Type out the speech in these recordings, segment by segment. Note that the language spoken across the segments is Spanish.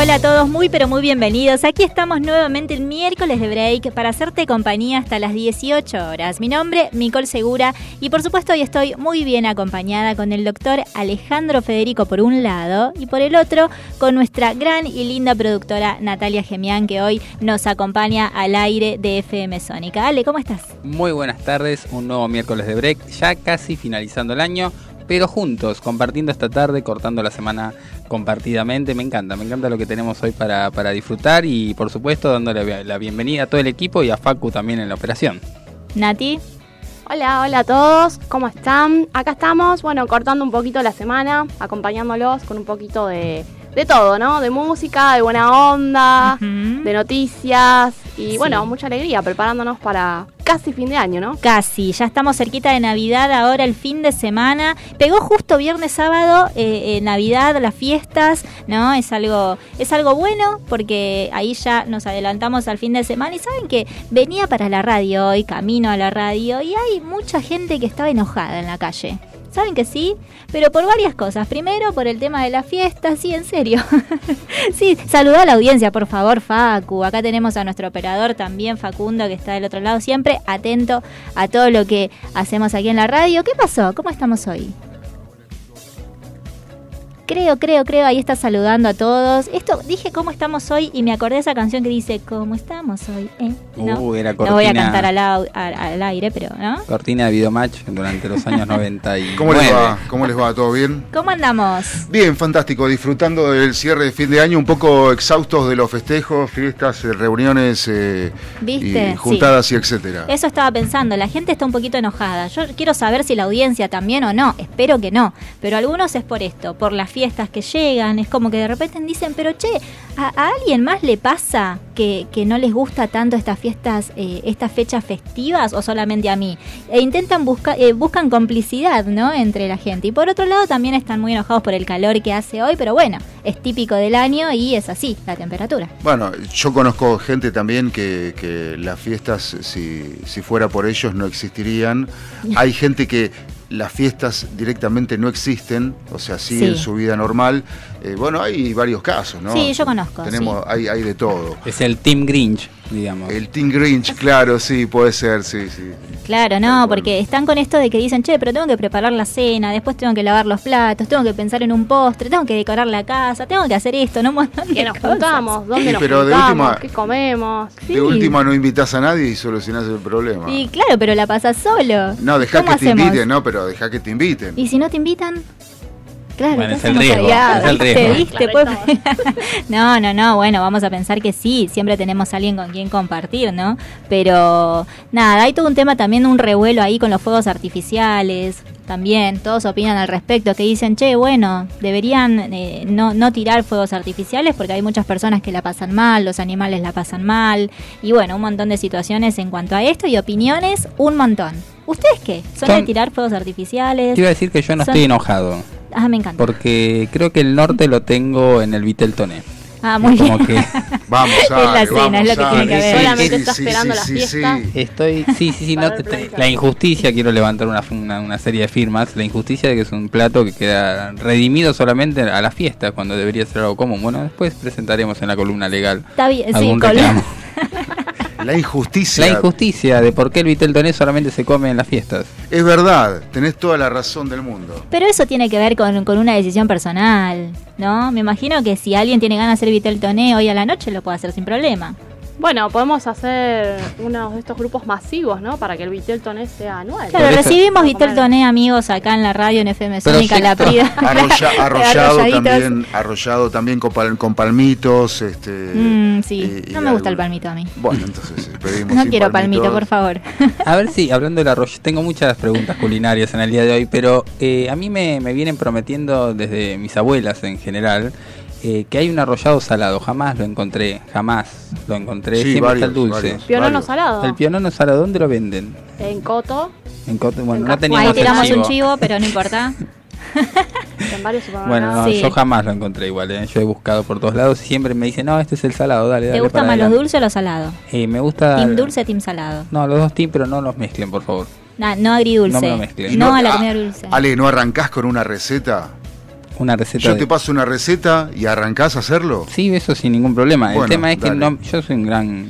Hola, a todos, muy pero muy bienvenidos. Aquí estamos nuevamente el miércoles de break para hacerte compañía hasta las 18 horas. Mi nombre, Nicole Segura, y por supuesto hoy estoy muy bien acompañada con el doctor Alejandro Federico por un lado y por el otro con nuestra gran y linda productora Natalia Gemián que hoy nos acompaña al aire de FM Sónica. Ale, ¿cómo estás? Muy buenas tardes, un nuevo miércoles de break, ya casi finalizando el año pero juntos, compartiendo esta tarde, cortando la semana compartidamente. Me encanta, me encanta lo que tenemos hoy para, para disfrutar y por supuesto dándole la bienvenida a todo el equipo y a Facu también en la operación. Nati. Hola, hola a todos, ¿cómo están? Acá estamos, bueno, cortando un poquito la semana, acompañándolos con un poquito de, de todo, ¿no? De música, de buena onda, de noticias y bueno, mucha alegría preparándonos para casi fin de año, ¿no? Casi, ya estamos cerquita de Navidad, ahora el fin de semana. Pegó justo viernes, sábado, eh, eh, Navidad, las fiestas, ¿no? Es algo, es algo bueno porque ahí ya nos adelantamos al fin de semana y saben que venía para la radio hoy, camino a la radio y hay mucha gente que estaba enojada en la calle. Saben que sí, pero por varias cosas. Primero, por el tema de la fiesta, sí, en serio. sí, saluda a la audiencia, por favor, Facu. Acá tenemos a nuestro operador también, Facundo, que está del otro lado, siempre atento a todo lo que hacemos aquí en la radio. ¿Qué pasó? ¿Cómo estamos hoy? Creo, creo, creo, ahí está saludando a todos. Esto, dije cómo estamos hoy y me acordé de esa canción que dice ¿Cómo estamos hoy? ¿Eh? No, Uh, era no voy a cantar al, au- al- al aire, pero ¿no? Cortina de Videomatch durante los años 90 y ¿Cómo les va? ¿Cómo les va? ¿Todo bien? ¿Cómo andamos? Bien, fantástico. Disfrutando del cierre de fin de año, un poco exhaustos de los festejos, fiestas, eh, reuniones eh, ¿Viste? y juntadas y etcétera. Eso estaba pensando, la gente está un poquito enojada. Yo quiero saber si la audiencia también o no, espero que no. Pero algunos es por esto, por las fiestas que llegan. Es como que de repente dicen, pero che, ¿a, a alguien más le pasa que, que no les gusta tanto estas fiestas, eh, estas fechas festivas o solamente a mí? E intentan buscar, eh, buscan complicidad, ¿no? Entre la gente. Y por otro lado también están muy enojados por el calor que hace hoy, pero bueno, es típico del año y es así, la temperatura. Bueno, yo conozco gente también que, que las fiestas, si, si fuera por ellos, no existirían. Hay gente que las fiestas directamente no existen, o sea, siguen Sí. su vida normal. Eh, bueno, hay varios casos, ¿no? Sí, yo conozco, Tenemos, hay, hay de todo. es el Team Grinch, digamos. El Team Grinch, claro, sí, puede ser, sí, sí. Claro, no, porque están con esto de que dicen, che, pero tengo que preparar la cena, después tengo que lavar los platos, tengo que pensar en un postre, tengo que decorar la casa, tengo que hacer esto, no de ¿Qué nos cosas. juntamos? ¿Dónde Sí, nos pero de juntamos? última- ¿Qué comemos? Sí. De última no invitas a nadie y solucionás el problema. Y claro, pero la pasas solo. No, dejá ¿Cómo que te inviten, no, pero dejá que te inviten. ¿Y si no te invitan? Claro, Bueno, ¿qué es el riesgo, allá? es el ¿Viste? riesgo. ¿Viste? Claro, Pues- no, no, no, bueno, vamos a pensar que sí, siempre tenemos a alguien con quien compartir, ¿no? Pero nada, hay todo un tema también, un revuelo ahí con los fuegos artificiales, también, todos opinan al respecto, que dicen, che, bueno, deberían eh, no, no tirar fuegos artificiales porque hay muchas personas que la pasan mal, los animales la pasan mal, y bueno, un montón de situaciones en cuanto a esto y opiniones, un montón. ¿Ustedes qué? ¿Son de tirar fuegos artificiales? Te iba a decir que yo no Son- estoy enojado, Ah, me encanta. porque creo que el norte lo tengo en el Vitel Toné. Ah, muy bien. Que Vamos Es la cena, vamos es lo que tiene que haber. Solamente está esperando las fiestas. estoy, sí, sí, sí, no, la injusticia, quiero levantar una, una, una serie de firmas, la injusticia de que es un plato que queda redimido solamente a la fiesta, cuando debería ser algo común. Bueno, después presentaremos en la columna legal Está bien, sí, algún col- reclamo. La injusticia. La injusticia de por qué el Vitel Toné solamente se come en las fiestas. Es verdad, tenés toda la razón del mundo. Pero eso tiene que ver con, con una decisión personal, ¿no? Me imagino que si alguien tiene ganas de hacer Vitel Toné hoy a la noche, lo puede hacer sin problema. Bueno, podemos hacer uno de estos grupos masivos, ¿no? Para que el Vitel Toné sea anual. Claro, eso- recibimos Vamos a Vitel comer. Toné, amigos, acá en la radio, en FM Sónica, sí, La Prida. Arrolla- arrollado también, arrollado también con, pal- con palmitos, este. Mm, sí, y- y no me gusta el palmito a mí. Bueno, entonces eh, pedimos No quiero palmito, por favor. A ver si, hablando del arroz, tengo muchas preguntas culinarias en el día de hoy, pero eh, a mí me, me vienen prometiendo desde mis abuelas en general eh, que hay un arrollado salado. Jamás lo encontré, jamás lo encontré. Sí, Siempre está el varios, dulce. varios. Pionono salado. El pionono salado, ¿dónde lo venden? En Coto. En Coto- bueno, En no teníamos Ahí tiramos el chivo. un chivo, pero no importa. en varios Bueno, no, Sí. yo jamás lo encontré igual. ¿eh? Yo he buscado por todos lados y siempre me dicen, no, este es el salado, dale, dale. ¿Te gustan para más los adelante". dulces o los salados? Eh, me gusta. Team dulce, team salado. No, los dos team, pero no los mezclen, por favor. Nah, no agridulce. No me lo mezcles. Y No, a la ah, comida dulce. Ale, ¿no arrancás con una receta? Una receta. Yo de- te paso una receta y arrancás a hacerlo. Sí, eso sin ningún problema. Bueno, el tema es que no, yo soy un gran,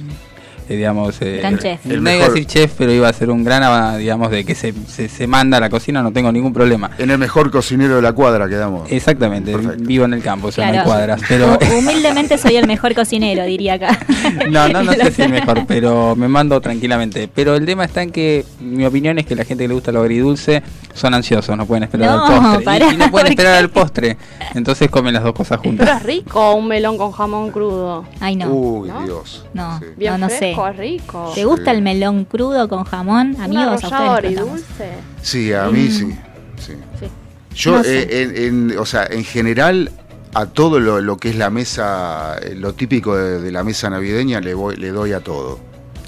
digamos, eh, Gran chef. El no iba a mejor- decir chef, pero iba a ser un gran, ah, digamos, de que se, se, se manda a la cocina, no tengo ningún problema. En el mejor cocinero de la cuadra quedamos. Exactamente, Perfecto. vivo en el campo, o sea, no hay cuadras, pero Hu- Humildemente soy el mejor cocinero, diría acá. no, no, no sé si es mejor, pero me mando tranquilamente. Pero el tema está en que mi opinión es que la gente que le gusta lo agridulce son ansiosos, no pueden esperar No, al postre. Y- pará, y, no pueden ¿por esperar al postre, entonces comen las dos cosas Pero juntas. es rico un melón con jamón crudo. Ay, no. Uy, ¿No? Dios. No. Sí. No, sé. Rico. ¿Te gusta el melón crudo con jamón? Amigos, a ustedes contamos. agridulce. Sí, a mí Mm. sí. sí. Sí. Yo, No sé. eh, en, en- o sea, en general, a todo lo, lo que es la mesa, eh, lo típico de, de la mesa navideña, le, voy, le doy a todo.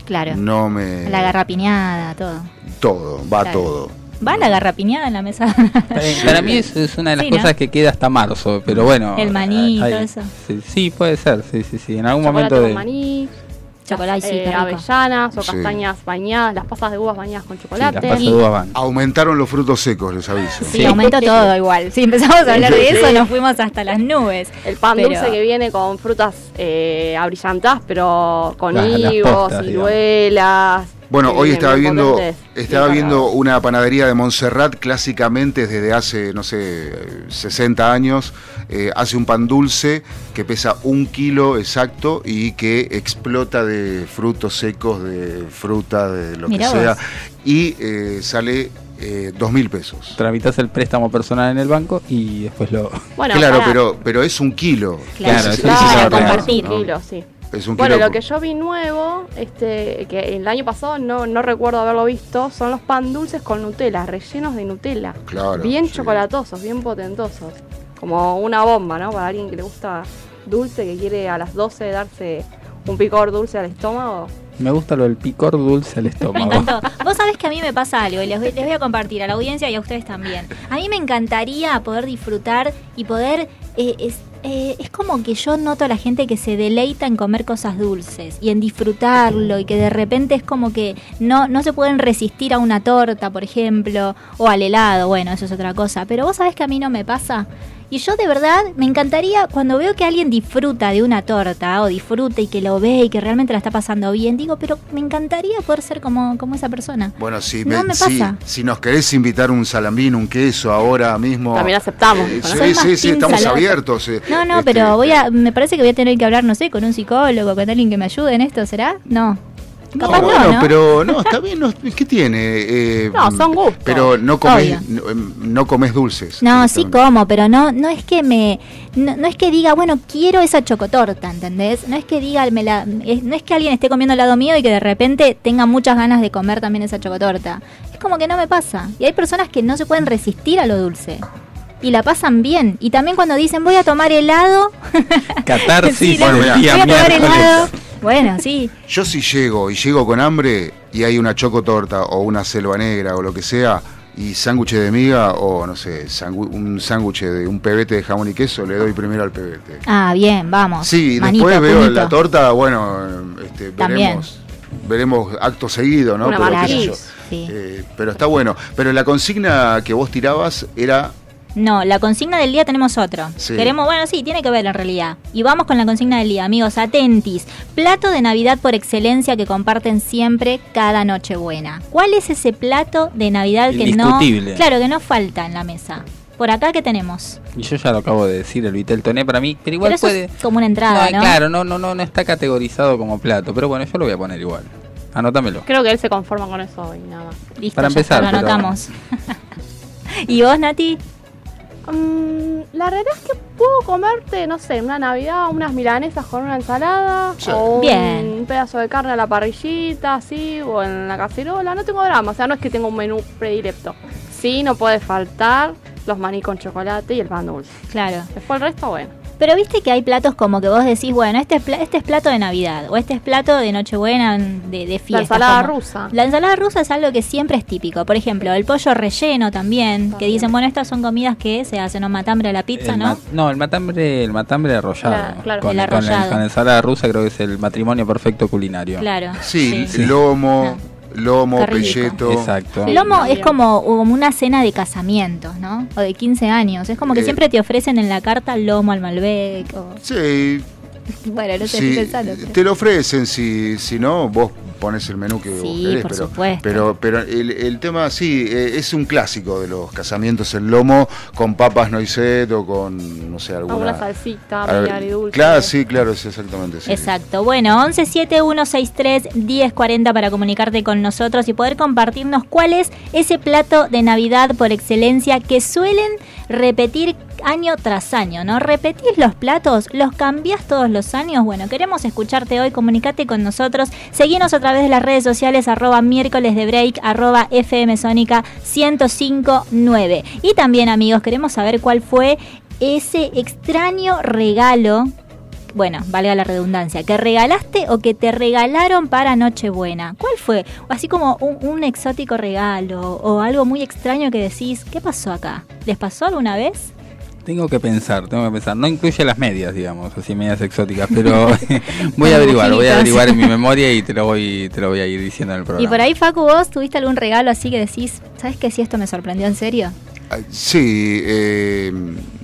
Claro. No me. La garrapiñada, todo. Todo, va Claro. todo. ¿Va la garrapiñada en la mesa? Para, para mí es, es una de las Sí, ¿no? cosas que queda hasta marzo, pero bueno. El maní y hay- todo eso. Sí, sí, puede ser, sí, sí, sí. En algún Chocolate momento con de... maní. Chocolate, sí, eh, avellanas o Sí. castañas bañadas, las pasas de uvas bañadas con Sí, chocolate. las pasas de uvas van. Aumentaron los frutos secos, les aviso. Sí, Sí. aumentó todo igual. Si empezamos a hablar de eso, nos fuimos hasta las nubes. El pan Pero- dulce que viene con frutas eh, abrillantadas, pero con Las- las higos, digamos. Bueno, hoy estaba viendo, estaba viendo una panadería de Montserrat, clásicamente desde hace, no sé, 60 años, eh, hace un pan dulce que pesa un kilo exacto y que explota de frutos secos, de fruta, de lo Mirá que sea, y eh, sale eh, dos mil pesos. Tramitas el préstamo personal en el banco y después lo... Bueno, claro, pero, pero es un kilo. Claro. Un kilo, sí. Es un Bueno, kilo. lo que yo vi nuevo, este, que el año pasado no, no recuerdo haberlo visto, son los pan dulces con Nutella, rellenos de Nutella. Claro, bien sí. chocolatosos, bien potentosos. Como una bomba, ¿no? Para alguien que le gusta dulce, que quiere a las 12 darse un picor dulce al estómago. Me gusta lo del picor dulce al Me estómago. encantó. Vos sabés que a mí me pasa algo y les voy, les voy a compartir a la audiencia y a ustedes también. A mí me encantaría poder disfrutar y poder... eh, es, eh, es como que yo noto a la gente que se deleita en comer cosas dulces y en disfrutarlo y que de repente es como que no, no se pueden resistir a una torta, por ejemplo, o al helado, bueno, eso es otra cosa. Pero vos sabés que a mí no me pasa. Y yo de verdad me encantaría cuando veo que alguien disfruta de una torta o disfruta y que lo ve y que realmente la está pasando bien, digo, pero me encantaría poder ser como, como esa persona. Bueno, si, No me- me si- pasa. si nos querés invitar un salamín, un queso ahora mismo. También aceptamos. Eh, ¿no? sí, sí, sí, estamos salado. abiertos. eh. No, no, Este, pero voy a, me parece que voy a tener que hablar, no sé, con un psicólogo, con alguien que me ayude en esto, ¿será? No. No, Capaz bueno, ¿no? pero no, está bien, no, ¿qué tiene? Eh, No, son gustos. Pero no comes, no, em, no comes dulces. No, sí como, pero no, no es que me, no, no es que diga, bueno, quiero esa chocotorta, ¿entendés? No es que diga, me la, es- no es que alguien esté comiendo al lado mío y que de repente tenga muchas ganas de comer también esa chocotorta. Es como que no me pasa. Y hay personas que no se pueden resistir a lo dulce. Y la pasan bien. Y también cuando dicen voy a tomar helado. Catarsis Sí, bueno, día voy a tomar helado. Bueno, sí. Yo si llego y llego con hambre y hay una chocotorta o una selva negra o lo que sea y sándwich de miga o no sé, un sándwich de un pebete de jamón y queso, le doy primero al pebete. Ah, bien, vamos. Sí, y Manito, después veo la torta, bueno, este, También. veremos, veremos acto seguido, ¿no? Una Pero, qué sé yo. Sí. Eh, pero está bueno. Pero la consigna que vos tirabas era No, la consigna del día tenemos otro. Sí. Queremos, bueno, sí, tiene que ver en realidad. Y vamos con la consigna del día, amigos, atentis. Plato de Navidad por excelencia que comparten siempre cada Nochebuena. ¿Cuál es ese plato de Navidad que no, claro, que no falta en la mesa? Por acá qué tenemos. Y yo ya lo acabo de decir, el Vitel Toné para mí, pero igual Pero eso puede... es como una entrada, No, ¿no? Claro, no, no, no, no está categorizado como plato, pero bueno, yo lo voy a poner igual. Anótamelo. Creo que él se conforma con eso hoy, nada más. Listo, Para está, empezar, lo pero- anotamos. ¿Y vos, Nati? Mm, la realidad es que puedo comerte, no sé, una Navidad, unas milanesas con una ensalada Sí. o un Bien. pedazo de carne a la parrillita, así, o en la cacerola. No tengo drama, o sea, no es que tenga un menú predilecto. Sí, no puede faltar los maní con chocolate y el pan dulce. Claro. Después el resto, bueno. Pero viste que hay platos como que vos decís, bueno, este es, este es plato de Navidad o este es plato de Nochebuena, de, de fiesta. La ensalada rusa. La ensalada rusa es algo que siempre es típico. Por ejemplo, el pollo relleno también, que dicen, bueno, estas son comidas que se hacen, ¿no? Matambre a la pizza, ¿no? no, el matambre, el matambre arrollado. Claro, con, el arrollado. Con, la ensalada rusa creo que es el matrimonio perfecto culinario. Claro. Sí, lomo, lomo, pelleto. Exacto. El lomo es como, como una cena de casamientos, ¿no? O de 15 años. Es como que Eh. siempre te ofrecen en la carta lomo al Malbec. O... Sí, Bueno, no sé, sí, estoy pensando. pero- te lo ofrecen, si, si no, vos pones el menú que vos Sí, querés, por pero, supuesto. pero pero el, el tema sí eh, es un clásico de los casamientos el lomo con papas noiset o con no sé alguna Alguna salsita, al- media agridulce. claro sí claro es exactamente sí. Exacto. Bueno, 1171631040 para comunicarte con nosotros y poder compartirnos cuál es ese plato de Navidad por excelencia que suelen repetir año tras año, ¿no? ¿Repetís los platos? ¿Los cambiás todos los años? Bueno, queremos escucharte hoy, comunicate con nosotros. Seguinos a través de las redes sociales, arroba miércoles de break, arroba FM Sónica 1059. Y también, amigos, queremos saber cuál fue ese extraño regalo bueno, valga la redundancia, que regalaste o que te regalaron para Nochebuena. ¿Cuál fue? Así como un, un exótico regalo o algo muy extraño que decís, ¿qué pasó acá? ¿Les pasó alguna vez? Tengo que pensar, tengo que pensar. No incluye las medias, digamos, así medias exóticas, pero voy a averiguar, voy a averiguar en mi memoria y te lo voy, te lo voy a ir diciendo en el programa. Y por ahí, Facu, vos tuviste algún regalo así que decís, ¿sabes qué? Si esto me sorprendió en serio. Ah, sí eh,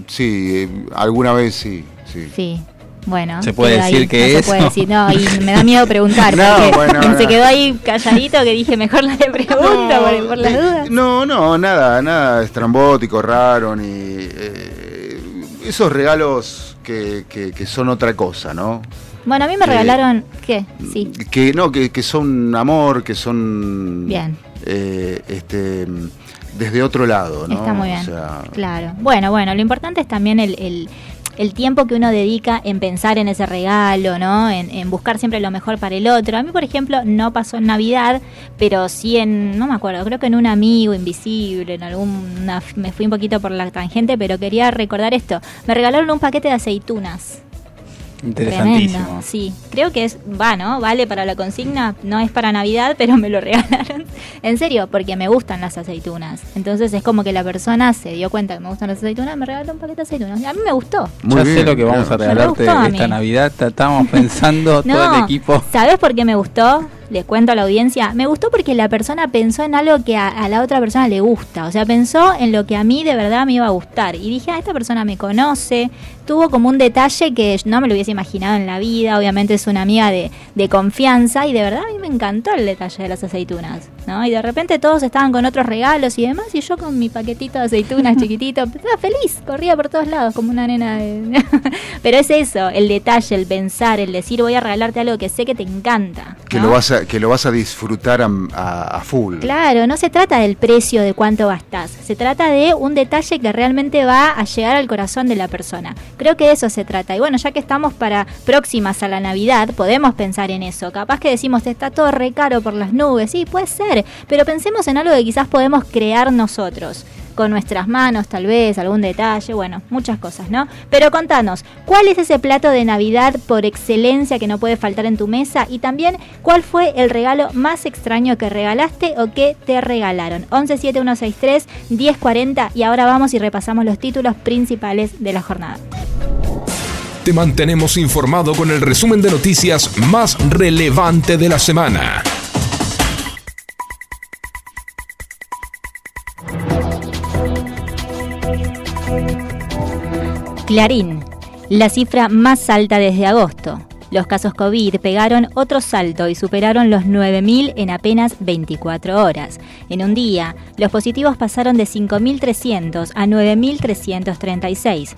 sí eh, alguna vez sí sí Sí. Bueno, ¿Se puede quedó ahí, decir que no se eso? puede decir, no, y me da miedo preguntar, No, porque bueno, se no. quedó ahí calladito que dije, mejor no le pregunto por, por las eh, dudas. no no nada nada estrambótico raro ni eh, esos regalos que, que, que son otra cosa no Bueno, a mí me Eh, regalaron, ¿qué? Sí, que no que, que son amor que son Bien. eh, este desde otro lado no Está muy bien. O sea, Claro. Bueno, bueno, lo importante es también el, el- el tiempo que uno dedica en pensar en ese regalo, ¿no? En, en buscar siempre lo mejor para el otro. A mí, por ejemplo, no pasó en Navidad, pero sí en, no me acuerdo, creo que en un amigo invisible, en alguna, me fui un poquito por la tangente, pero quería recordar esto. Me regalaron un paquete de aceitunas. Interesantísimo. Tremendo, sí. Creo que es, va, ¿no? Vale para la consigna, no es para Navidad, pero me lo regalaron. En serio, porque me gustan las aceitunas. Entonces es como que la persona se dio cuenta que me gustan las aceitunas, me regaló un paquete de aceitunas. Y a mí me gustó. Muy ya bien, sé lo que vamos a claro. Regalarte gustó esta. Navidad. Estábamos pensando todo el equipo. ¿Sabes por qué me gustó? Le cuento a la audiencia. Me gustó porque la persona pensó en algo que a, a la otra persona le gusta. O sea, pensó en lo que a mí de verdad me iba a gustar. Y dije, ah, esta persona me conoce. Tuvo como un detalle que no me lo hubiese imaginado en la vida. Obviamente es una amiga de, de confianza. Y de verdad a mí me encantó el detalle de las aceitunas. ¿no? Y de repente todos estaban con otros regalos y demás. Y yo con mi paquetito de aceitunas chiquitito. Estaba feliz. Corría por todos lados como una nena de... Pero es eso, el detalle, el pensar, el decir voy a regalarte algo que sé que te encanta. que lo vas que lo vas a disfrutar a, a- a full Claro, no se trata del precio de cuánto gastás, se trata de un detalle que realmente va a llegar al corazón de la persona. Creo que de eso se trata. Y bueno, ya que estamos para próximas a la Navidad, podemos pensar en eso. Capaz que decimos, está todo re caro por las nubes, sí, puede ser, pero pensemos en algo que quizás podemos crear nosotros. Con nuestras manos, tal vez, algún detalle, bueno, muchas cosas, ¿no? Pero contanos, ¿cuál es ese plato de Navidad por excelencia que no puede faltar en tu mesa? Y también, ¿cuál fue el regalo más extraño que regalaste o que te regalaron? 117163 1040 y ahora vamos y repasamos los títulos principales de la jornada. Te mantenemos informado con el resumen de noticias más relevante de la semana. Clarín, la cifra más alta desde agosto. Los casos COVID pegaron otro salto y superaron los 9.000 en apenas 24 horas. En un día, los positivos pasaron de 5.300 a 9.336.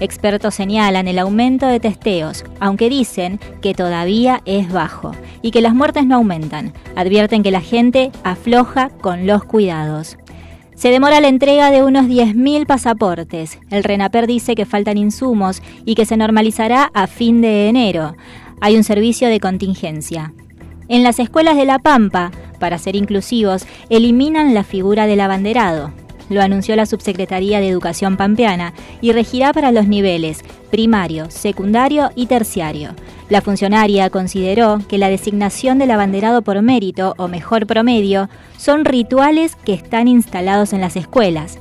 Expertos señalan el aumento de testeos, aunque dicen que todavía es bajo y que las muertes no aumentan. Advierten que la gente afloja con los cuidados. Se demora la entrega de unos 10.000 pasaportes. El RENAPER dice que faltan insumos y que se normalizará a fin de enero. Hay un servicio de contingencia. En las escuelas de La Pampa, para ser inclusivos, eliminan la figura del abanderado. Lo anunció la Subsecretaría de Educación Pampeana, y regirá para los niveles primario, secundario y terciario. La funcionaria consideró que la designación del abanderado por mérito o mejor promedio son rituales que están instalados en las escuelas.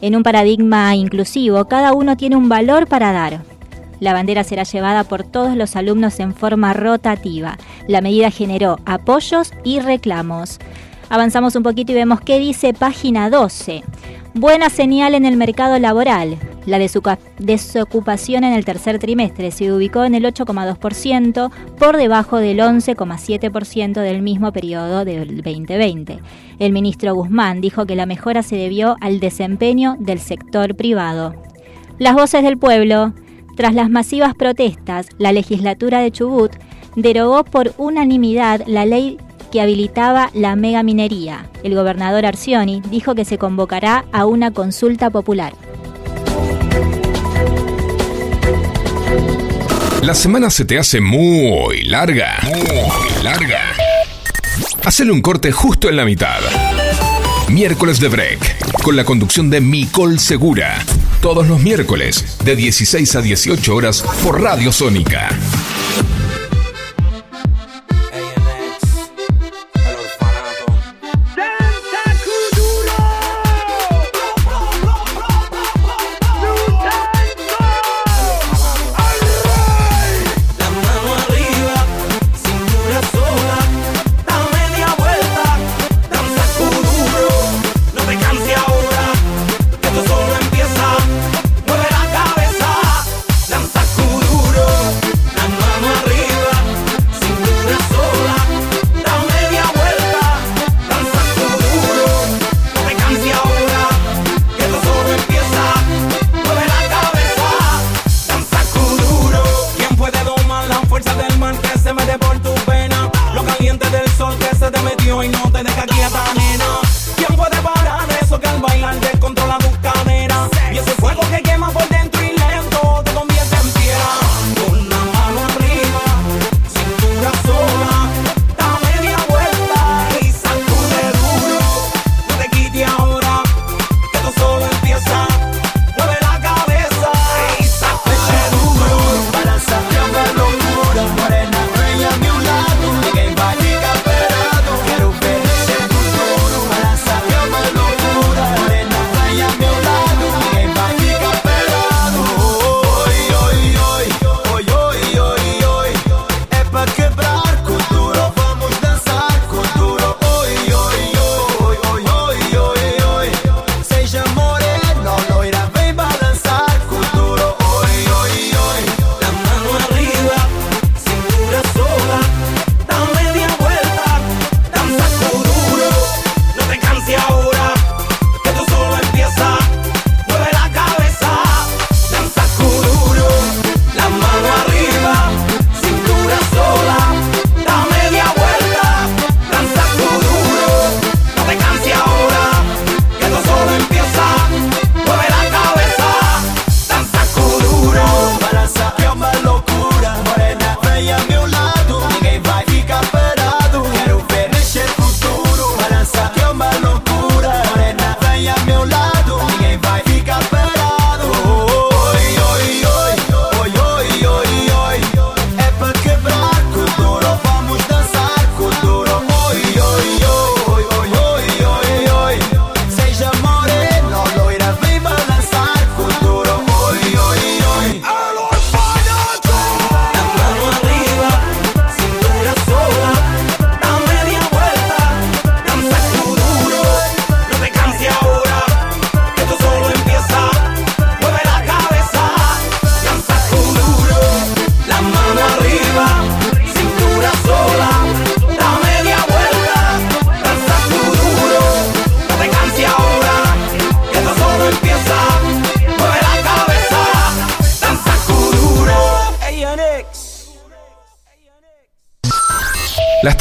En un paradigma inclusivo, cada uno tiene un valor para dar. La bandera será llevada por todos los alumnos en forma rotativa. La medida generó apoyos y reclamos. Avanzamos un poquito y vemos qué dice página 12. Buena señal en el mercado laboral. La desocupación en el tercer trimestre se ubicó en el 8,2%, por debajo del 11,7% del mismo periodo del 2020. El ministro Guzmán dijo que la mejora se debió al desempeño del sector privado. Las voces del pueblo. Tras las masivas protestas, la legislatura de Chubut derogó por unanimidad la ley que habilitaba la megaminería. El gobernador Arcioni dijo que se convocará a una consulta popular. La semana se te hace muy larga. Muy larga. Hacele un corte justo en la mitad. Miércoles de Break, con la conducción de Micol Segura todos los miércoles de 16 a 18 horas por Radio Sónica.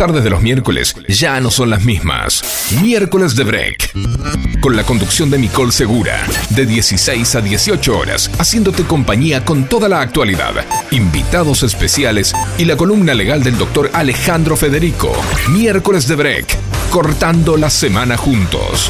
Tardes de los miércoles ya no son las mismas. Miércoles de Break. Con la conducción de Nicole Segura. De 16 a 18 horas. Haciéndote compañía con toda la actualidad. Invitados especiales y la columna legal del doctor Alejandro Federico. Miércoles de Break. Cortando la semana juntos.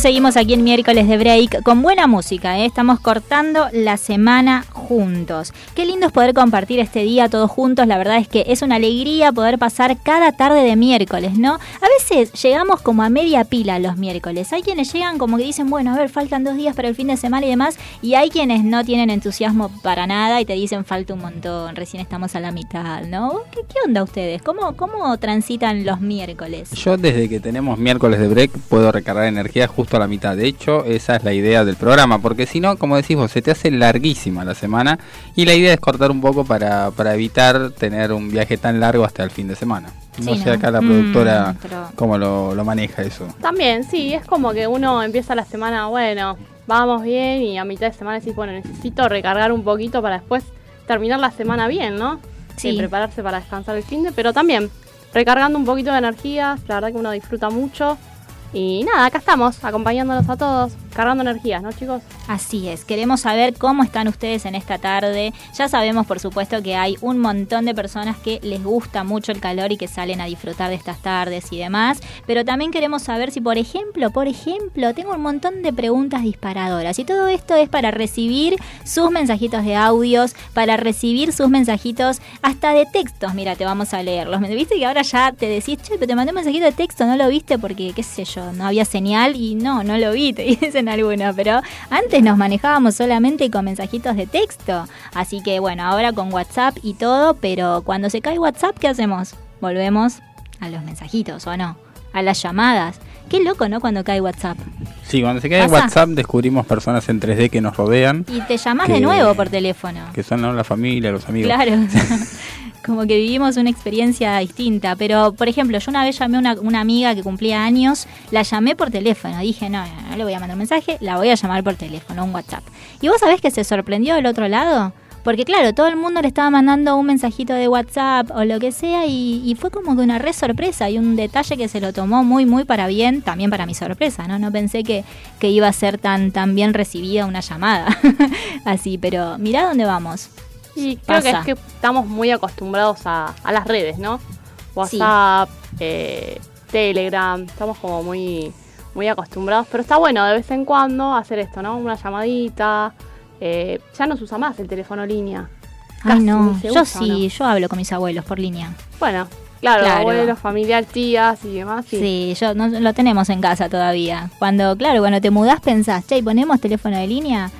Seguimos, aquí en miércoles de break con buena música. ¿eh? Estamos cortando la semana juntos. Qué lindo es poder compartir este día todos juntos. La verdad es que es una alegría poder pasar cada tarde de miércoles, ¿no? A veces llegamos como a media pila los miércoles. Hay quienes llegan como que dicen, bueno, a ver, faltan dos días para el fin de semana y demás. Y hay quienes no tienen entusiasmo para nada y te dicen, falta un montón, recién estamos a la mitad, ¿no? ¿Qué, qué onda ustedes? ¿Cómo, ¿Cómo transitan los miércoles? Yo desde que tenemos miércoles de break puedo recargar energía justo a la mitad. De hecho, esa es la idea del programa, porque si no, como decís vos, se te hace larguísima la semana y la idea es cortar un poco para, para evitar tener un viaje tan largo hasta el fin de semana. No Sí, sé ¿no? acá la Mm, productora pero- cómo lo, lo maneja eso. También, sí, es como que uno empieza la semana, bueno, vamos bien y a mitad de semana decís, bueno, necesito recargar un poquito para después terminar la semana bien, ¿no? Sí. Y prepararse para descansar el fin de, pero también recargando un poquito de energías, la verdad que uno disfruta mucho. Y nada, acá estamos, acompañándolos a todos, cargando energías, ¿no, chicos? Así es, queremos saber cómo están ustedes en esta tarde. Ya sabemos, por supuesto, que hay un montón de personas que les gusta mucho el calor y que salen a disfrutar de estas tardes y demás. Pero también queremos saber si, por ejemplo, por ejemplo, tengo un montón de preguntas disparadoras. Y todo esto es para recibir sus mensajitos de audios, para recibir sus mensajitos hasta de textos. Mira, te vamos a leerlos. Viste que ahora ya te decís, che, pero te mandé un mensajito de texto, no lo viste porque, qué sé yo, no había señal y no, no lo vi, te dicen algunos. Pero antes nos manejábamos solamente con mensajitos de texto. Así que bueno, ahora con WhatsApp y todo, pero cuando se cae WhatsApp, ¿qué hacemos? Volvemos a los mensajitos, ¿o no? A las llamadas. Qué loco, ¿no? Cuando cae WhatsApp. Sí, cuando se ¿Pasa? WhatsApp descubrimos personas en 3D que nos rodean, Y te llamás Que- de nuevo por teléfono. que son ¿no? la familia, los amigos. Claro. Como que vivimos una experiencia distinta. Pero, por ejemplo, yo una vez llamé a una, una amiga que cumplía años, la llamé por teléfono. Dije, no, no, no le voy a mandar un mensaje, la voy a llamar por teléfono, un WhatsApp. ¿Y vos sabés que se sorprendió del otro lado? Porque claro, todo el mundo le estaba mandando un mensajito de WhatsApp o lo que sea y, y fue como que una re sorpresa y un detalle que se lo tomó muy, muy para bien, también para mi sorpresa, ¿no? No pensé que, que iba a ser tan, tan bien recibida una llamada así, pero mirá dónde vamos. Y creo que es que estamos muy acostumbrados a, a las redes, ¿no? WhatsApp, eh, Telegram, estamos como muy, muy acostumbrados, pero está bueno de vez en cuando hacer esto, ¿no? Una llamadita. Eh, ya no se usa más el teléfono línea. Ay, Casi no, ni se yo usa, sí, yo hablo con mis abuelos por línea. Bueno, claro, Claro. abuelos, familiar, tías y demás. Sí. Sí, yo no lo tenemos en casa todavía. Cuando, claro, cuando te mudás pensás, che, ¿ponemos teléfono de línea?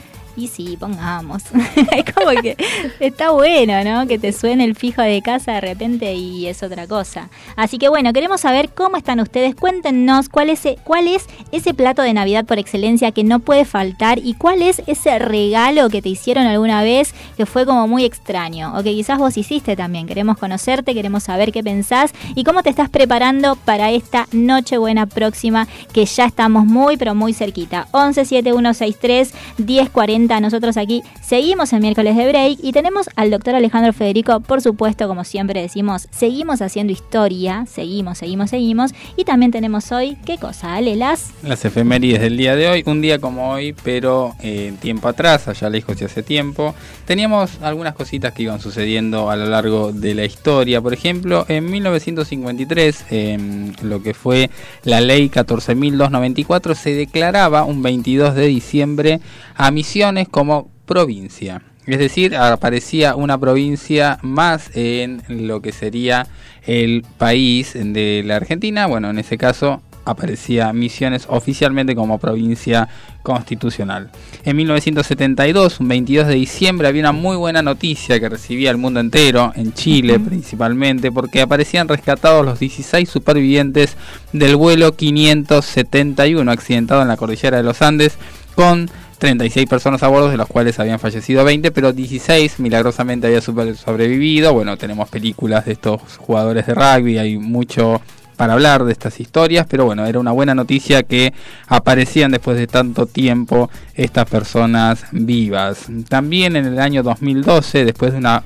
Y sí, pongamos. es como que está bueno, ¿no? Que te suene el fijo de casa de repente y es otra cosa. Así que bueno, queremos saber cómo están ustedes. Cuéntenos cuál es, e- cuál es ese plato de Navidad por excelencia que no puede faltar y cuál es ese regalo que te hicieron alguna vez que fue como muy extraño o que quizás vos hiciste también. Queremos conocerte, queremos saber qué pensás y cómo te estás preparando para esta Nochebuena próxima que ya estamos muy pero muy cerquita. 11 7163 1040. Nosotros aquí seguimos el miércoles de break y tenemos al doctor Alejandro Federico, por supuesto, como siempre decimos, seguimos haciendo historia, seguimos, seguimos, seguimos y también tenemos hoy, ¿qué cosa? Ale, las Las efemérides del día de hoy, un día como hoy, pero eh, tiempo atrás, allá lejos y hace tiempo, teníamos algunas cositas que iban sucediendo a lo largo de la historia. Por ejemplo, en 1953, em, lo que fue la ley 14.294, se declaraba un 22 de diciembre a Misiones como provincia. Es decir, aparecía una provincia más en lo que sería el país de la Argentina. Bueno, en ese caso aparecía Misiones oficialmente como provincia constitucional. En 1972, un 22 de diciembre, había una muy buena noticia que recibía el mundo entero, en Chile principalmente, porque aparecían rescatados los 16 supervivientes del vuelo 571 accidentado en la cordillera de los Andes con 36 personas a bordo, de los cuales habían fallecido 20, pero 16 milagrosamente había sobrevivido. Bueno, tenemos películas de estos jugadores de rugby, hay mucho para hablar de estas historias, pero bueno, era una buena noticia que aparecían después de tanto tiempo estas personas vivas. También en el año 2012, después de unas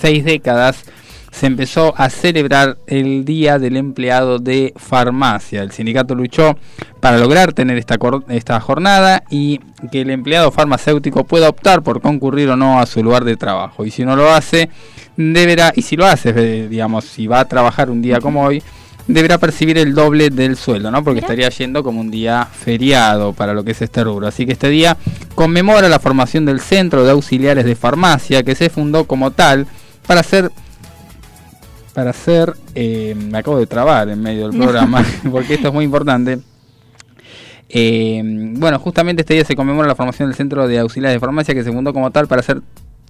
seis décadas, se empezó a celebrar el Día del Empleado de Farmacia. El sindicato luchó para lograr tener esta, jornada y que el empleado farmacéutico pueda optar por concurrir o no a su lugar de trabajo. Y si no lo hace, deberá, y si lo hace, eh, digamos, si va a trabajar un día como hoy, deberá percibir el doble del sueldo, ¿no? Porque estaría yendo como un día feriado para lo que es este rubro. Así que este día conmemora la formación del Centro de Auxiliares de Farmacia, que se fundó como tal para hacer para hacer, eh, me acabo de trabar en medio del programa, porque esto es muy importante. Eh, bueno, justamente este día se conmemora la formación del Centro de Auxiliares de Farmacia que se fundó como tal para hacer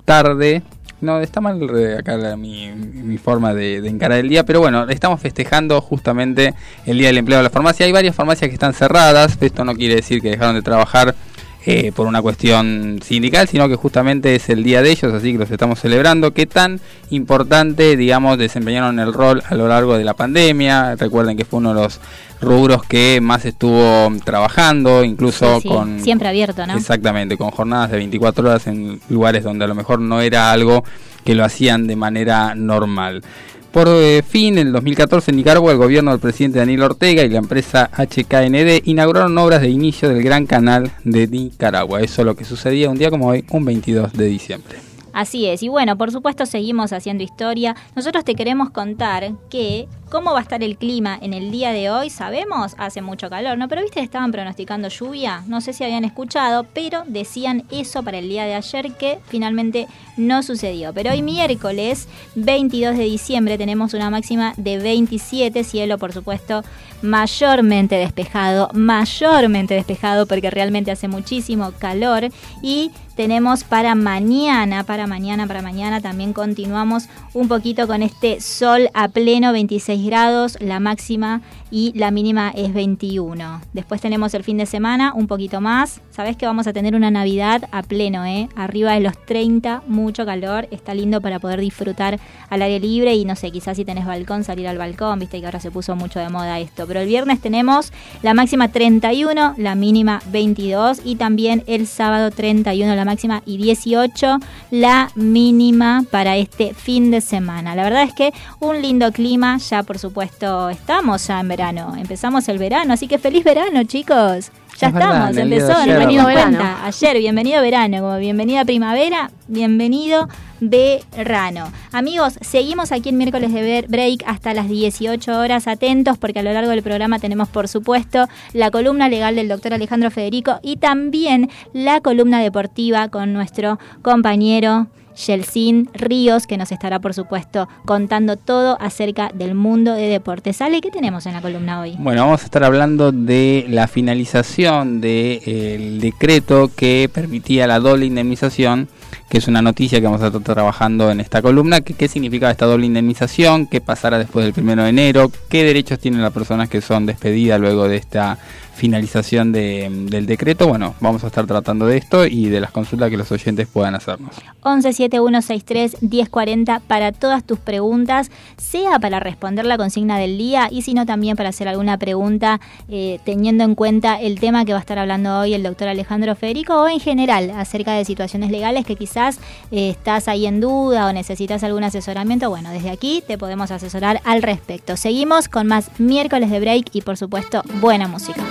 tarde no, está mal acá mi, forma de, encarar el día, pero bueno, estamos festejando justamente el Día del Empleo de la Farmacia. Hay varias farmacias que están cerradas, esto no quiere decir que dejaron de trabajar eh, por una cuestión sindical, sino que justamente es el día de ellos, así que los estamos celebrando. ¿Qué tan importante, digamos, desempeñaron el rol a lo largo de la pandemia? Recuerden que fue uno de los rubros que más estuvo trabajando, incluso con... Siempre abierto, ¿no? Exactamente, con jornadas de 24 horas en lugares donde a lo mejor no era algo que lo hacían de manera normal. Por eh, fin, en el 2014 en Nicaragua, el gobierno del presidente Daniel Ortega y la empresa HKND inauguraron obras de inicio del Gran Canal de Nicaragua. Eso es lo que sucedía un día como hoy, un 22 de diciembre. Así es, y bueno, por supuesto seguimos haciendo historia. Nosotros te queremos contar que cómo va a estar el clima en el día de hoy, sabemos, hace mucho calor, ¿no? Pero viste estaban pronosticando lluvia, no sé si habían escuchado, pero decían eso para el día de ayer que finalmente no sucedió. Pero hoy miércoles 22 de diciembre tenemos una máxima de 27, cielo por supuesto mayormente despejado, mayormente despejado porque realmente hace muchísimo calor y tenemos para mañana, para mañana, para mañana también continuamos un poquito con este sol a pleno 26 grados, la máxima y la mínima es 21. Después tenemos el fin de semana, un poquito más. Sabes que vamos a tener una Navidad a pleno, ¿eh? Arriba de los 30, mucho calor. Está lindo para poder disfrutar al aire libre y no sé, quizás si tenés balcón, salir al balcón, viste que ahora se puso mucho de moda esto. Pero el viernes tenemos la máxima 31, la mínima 22 y también el sábado 31 la máxima y 18 la mínima para este fin de semana. La verdad es que un lindo clima, ya por supuesto estamos ya en verano Empezamos el verano, así que feliz verano, chicos. Ya estamos, empezó, bienvenido verano. Ayer, bienvenido verano, como bienvenida primavera, bienvenido verano. Amigos, seguimos aquí en miércoles de break hasta las 18 horas. Atentos porque a lo largo del programa tenemos, por supuesto, la columna legal del doctor Alejandro Federico y también la columna deportiva con nuestro compañero Yelsin Ríos, que nos estará, por supuesto, contando todo acerca del mundo de deportes. Ale, ¿qué tenemos en la columna hoy? Bueno, vamos a estar hablando de la finalización del decreto que permitía la doble indemnización que es una noticia que vamos a estar trabajando en esta columna, que, qué significa esta doble indemnización, qué pasará después del primero de enero, qué derechos tienen las personas que son despedidas luego de esta finalización del decreto. Bueno, vamos a estar tratando de esto y de las consultas que los oyentes puedan hacernos. 1171631040 para todas tus preguntas, sea para responder la consigna del día y sino también para hacer alguna pregunta eh, teniendo en cuenta el tema que va a estar hablando hoy el doctor Alejandro Federico o en general acerca de situaciones legales que quizás eh, estás ahí en duda o necesitas algún asesoramiento. Bueno, desde aquí te podemos asesorar al respecto. Seguimos con más miércoles de break y por supuesto buena música.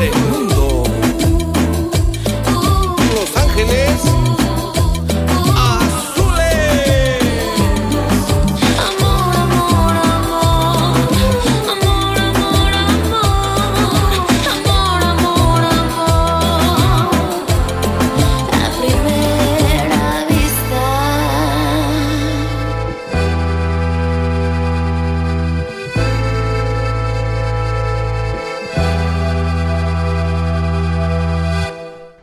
Dale.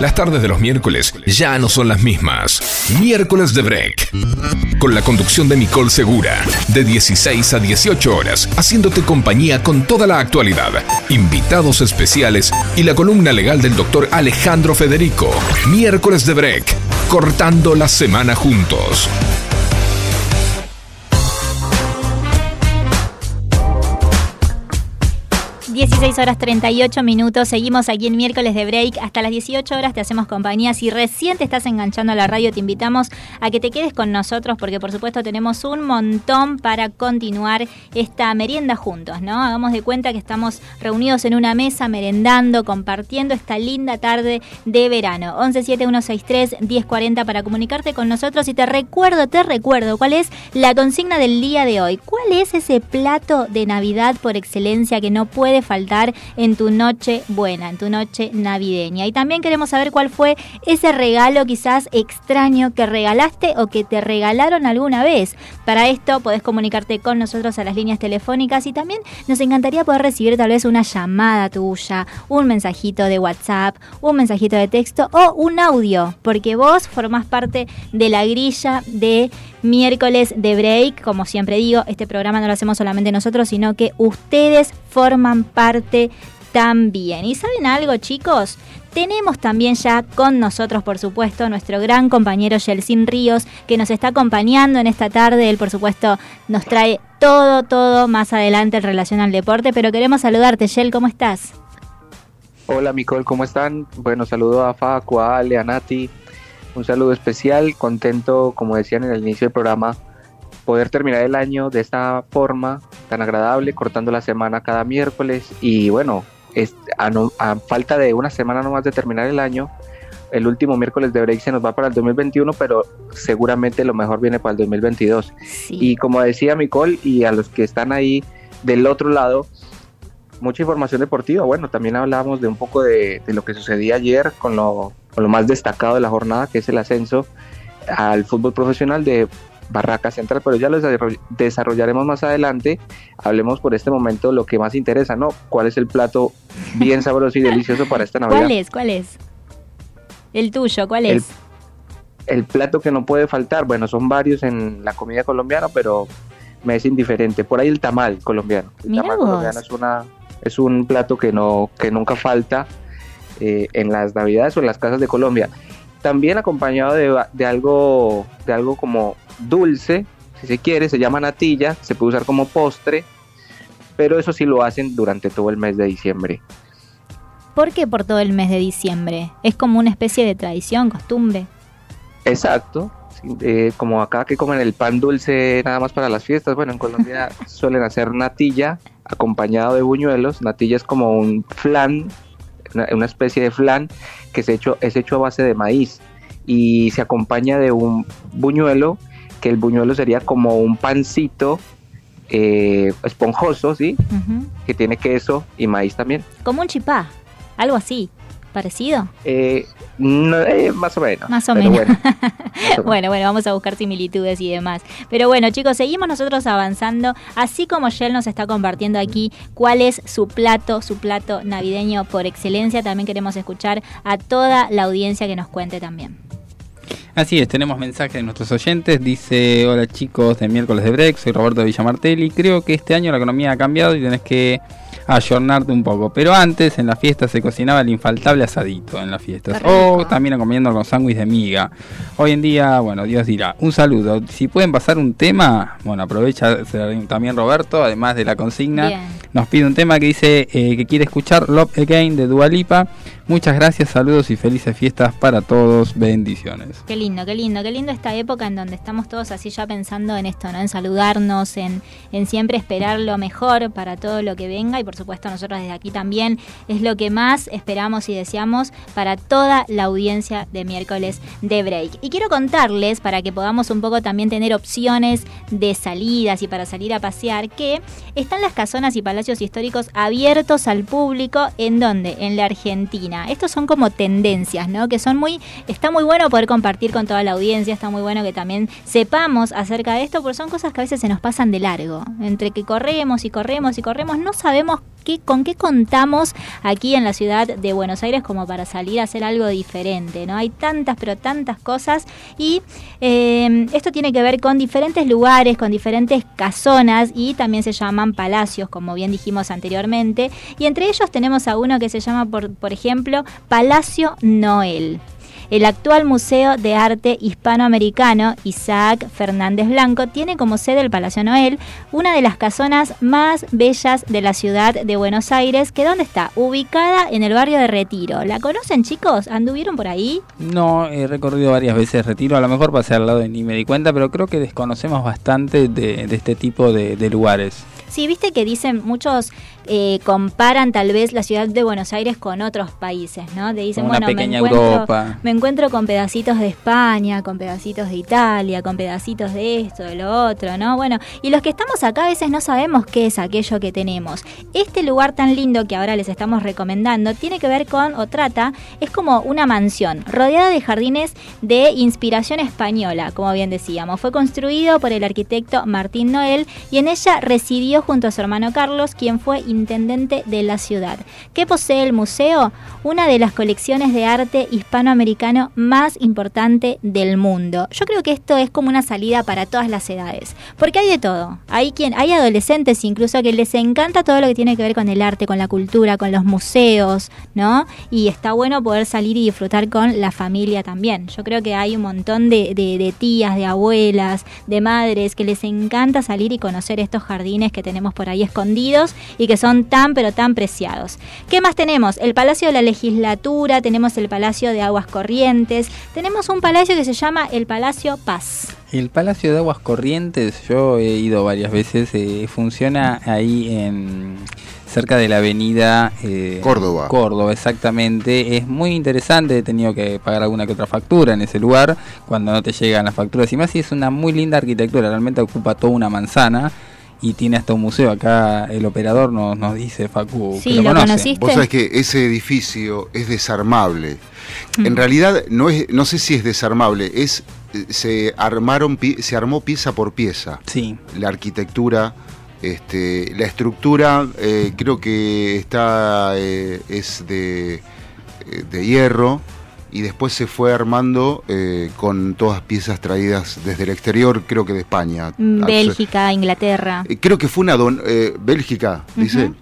Las tardes de los miércoles ya no son las mismas. Miércoles de Break. Con la conducción de Nicole Segura. De 16 a 18 horas, haciéndote compañía con toda la actualidad. Invitados especiales y la columna legal del doctor Alejandro Federico. Miércoles de Break. Cortando la semana juntos. 16 horas 38 minutos, seguimos aquí en miércoles de break, hasta las 18 horas te hacemos compañía, si recién te estás enganchando a la radio te invitamos a que te quedes con nosotros porque por supuesto tenemos un montón para continuar esta merienda juntos, ¿no? Hagamos de cuenta que estamos reunidos en una mesa merendando, compartiendo esta linda tarde de verano. 117163-1040 para comunicarte con nosotros. Y te recuerdo, te recuerdo cuál es la consigna del día de hoy, cuál es ese plato de Navidad por excelencia que no puede faltar en tu noche buena, en tu noche navideña. Y también queremos saber cuál fue ese regalo quizás extraño que regalaste o que te regalaron alguna vez. Para esto podés comunicarte con nosotros a las líneas telefónicas y también nos encantaría poder recibir tal vez una llamada tuya, un mensajito de WhatsApp, un mensajito de texto o un audio, porque vos formás parte de la grilla de miércoles de break. Como siempre digo, este programa no lo hacemos solamente nosotros, sino que ustedes forman parte también. ¿Y saben algo, chicos? Tenemos también ya con nosotros, por supuesto, nuestro gran compañero Yelsin Ríos, que nos está acompañando en esta tarde. Él, por supuesto, nos trae todo, todo más adelante en relación al deporte. Pero queremos saludarte, Yel, ¿cómo estás? Hola, Micol, ¿cómo están? Bueno, saludo a Facu, a Ale, a Nati. Un saludo especial, contento, como decían en el inicio del programa, poder terminar el año de esta forma tan agradable, cortando la semana cada miércoles y bueno, es, a, no, a, falta de una semana nomás de terminar el año, el último miércoles de break se nos va para el 2021, pero seguramente lo mejor viene para el 2022. Sí. Y como decía Micol y a los que están ahí del otro lado, mucha información deportiva. Bueno, también hablamos de un poco de, de lo que sucedía ayer con lo, con lo más destacado de la jornada, que es el ascenso al fútbol profesional de Barraca Central, pero ya lo desarrollaremos más adelante. Hablemos por este momento lo que más interesa, ¿no? ¿Cuál es el plato bien sabroso y delicioso para esta Navidad? ¿Cuál es? ¿Cuál es? El tuyo, ¿cuál es? El, el plato que no puede faltar, bueno, son varios en la comida colombiana, pero me es indiferente. Por ahí el tamal colombiano. El Mirá tamal vos. colombiano es una, Es un plato que, no, que nunca falta eh, en las navidades o en las casas de Colombia. También acompañado de, de algo, de algo como dulce, si se quiere, se llama natilla, se puede usar como postre, pero eso sí lo hacen durante todo el mes de diciembre. ¿Por qué por todo el mes de diciembre? ¿Es como una especie de tradición, costumbre? Exacto. eh, como acá que comen el pan dulce nada más para las fiestas, bueno, en Colombia suelen hacer natilla acompañado de buñuelos. Natilla es como un flan, una, una especie de flan que se hecho, es hecho a base de maíz y se acompaña de un buñuelo, que el buñuelo sería como un pancito eh, esponjoso, ¿sí? Que tiene queso y maíz también. Como un chipá, algo así, parecido. Eh, no, eh, más o menos. Más o menos. bueno, más o menos. Bueno, bueno, vamos a buscar similitudes y demás. Pero bueno, chicos, seguimos nosotros avanzando. Así como Shell nos está compartiendo aquí cuál es su plato, su plato navideño por excelencia, también queremos escuchar a toda la audiencia que nos cuente también. Así es, tenemos mensajes de nuestros oyentes. Dice, hola chicos de miércoles de break, soy Roberto de Villamartelli. Creo que este año la economía ha cambiado y tenés que ayornarte un poco. Pero antes en las fiestas se cocinaba el infaltable asadito en las fiestas. O también acompañando con sándwich de miga. Hoy en día, bueno, Dios dirá. Un saludo. Si pueden pasar un tema, bueno, aprovecha también Roberto, además de la consigna. Bien. Nos pide un tema que dice eh, que quiere escuchar Love Again de Dualipa. Muchas gracias, saludos y felices fiestas para todos. Bendiciones. Qué lindo, qué lindo, qué lindo esta época en donde estamos todos así ya pensando en esto, ¿no? En saludarnos, en, en siempre esperar lo mejor para todo lo que venga y por supuesto nosotros desde aquí también es lo que más esperamos y deseamos para toda la audiencia de miércoles de break. Y quiero contarles para que podamos un poco también tener opciones de salidas y para salir a pasear que están las casonas y palacios históricos abiertos al público en donde en la Argentina. Estos son como tendencias, ¿no? Que son muy está muy bueno poder compartir con toda la audiencia, está muy bueno que también sepamos acerca de esto porque son cosas que a veces se nos pasan de largo. Entre que corremos y corremos y corremos, no sabemos qué, con qué contamos aquí en la ciudad de Buenos Aires como para salir a hacer algo diferente, ¿no? Hay tantas, pero tantas cosas y eh, esto tiene que ver con diferentes lugares, con diferentes casonas y también se llaman palacios, como bien dijimos anteriormente. Y entre ellos tenemos a uno que se llama, por, por ejemplo, Palacio Noel. El actual Museo de Arte Hispanoamericano, Isaac Fernández Blanco, tiene como sede el Palacio Noel, una de las casonas más bellas de la ciudad de Buenos Aires, que ¿dónde está? Ubicada en el barrio de Retiro. ¿La conocen chicos? ¿Anduvieron por ahí? No, he recorrido varias veces Retiro, a lo mejor pasé al lado y ni me di cuenta, pero creo que desconocemos bastante de, de este tipo de, de lugares. Sí, viste que dicen, muchos eh, comparan tal vez la ciudad de Buenos Aires con otros países, ¿no? Te dicen, una bueno, me encuentro, Europa. me encuentro con pedacitos de España, con pedacitos de Italia, con pedacitos de esto, de lo otro, ¿no? Bueno, y los que estamos acá a veces no sabemos qué es aquello que tenemos. Este lugar tan lindo que ahora les estamos recomendando tiene que ver con, o trata, es como una mansión, rodeada de jardines de inspiración española, como bien decíamos. Fue construido por el arquitecto Martín Noel y en ella residió junto a su hermano Carlos, quien fue intendente de la ciudad. ¿Qué posee el museo? Una de las colecciones de arte hispanoamericano más importante del mundo. Yo creo que esto es como una salida para todas las edades, porque hay de todo. Hay quien, hay adolescentes incluso que les encanta todo lo que tiene que ver con el arte, con la cultura, con los museos, ¿no? Y está bueno poder salir y disfrutar con la familia también. Yo creo que hay un montón de, de- de tías, de abuelas, de madres que les encanta salir y conocer estos jardines que tenemos por ahí escondidos y que son tan pero tan preciados. ¿Qué más tenemos? El Palacio de la Legislatura, tenemos el Palacio de Aguas Corrientes, tenemos un palacio que se llama el Palacio Paz. El Palacio de Aguas Corrientes, yo he ido varias veces, eh, funciona ahí en cerca de la avenida eh, Córdoba. Córdoba, exactamente. Es muy interesante, he tenido que pagar alguna que otra factura en ese lugar cuando no te llegan las facturas y más. Y es una muy linda arquitectura, realmente ocupa toda una manzana y tiene hasta un museo. Acá el operador nos, nos dice, Facu, Sí, que lo, ¿lo conoce. conociste? Vos sabés que ese edificio es desarmable. Mm. En realidad no es, no sé si es desarmable, es se armaron se armó pieza por pieza. Sí. La arquitectura, este, la estructura, eh, creo que está eh, es de, eh, de hierro y después se fue armando eh, con todas piezas traídas desde el exterior, creo que de España. Mm, Bélgica, Inglaterra. Eh, Creo que fue una don eh, Bélgica, dice.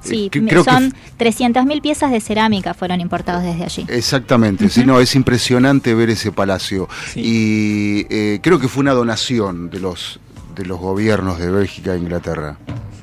Sí, Eh, que- creo que son 300.000 piezas de cerámica fueron importados desde allí. Exactamente, sí, no, es impresionante ver ese palacio. Y eh, creo que fue una donación de los, de los gobiernos de Bélgica e Inglaterra.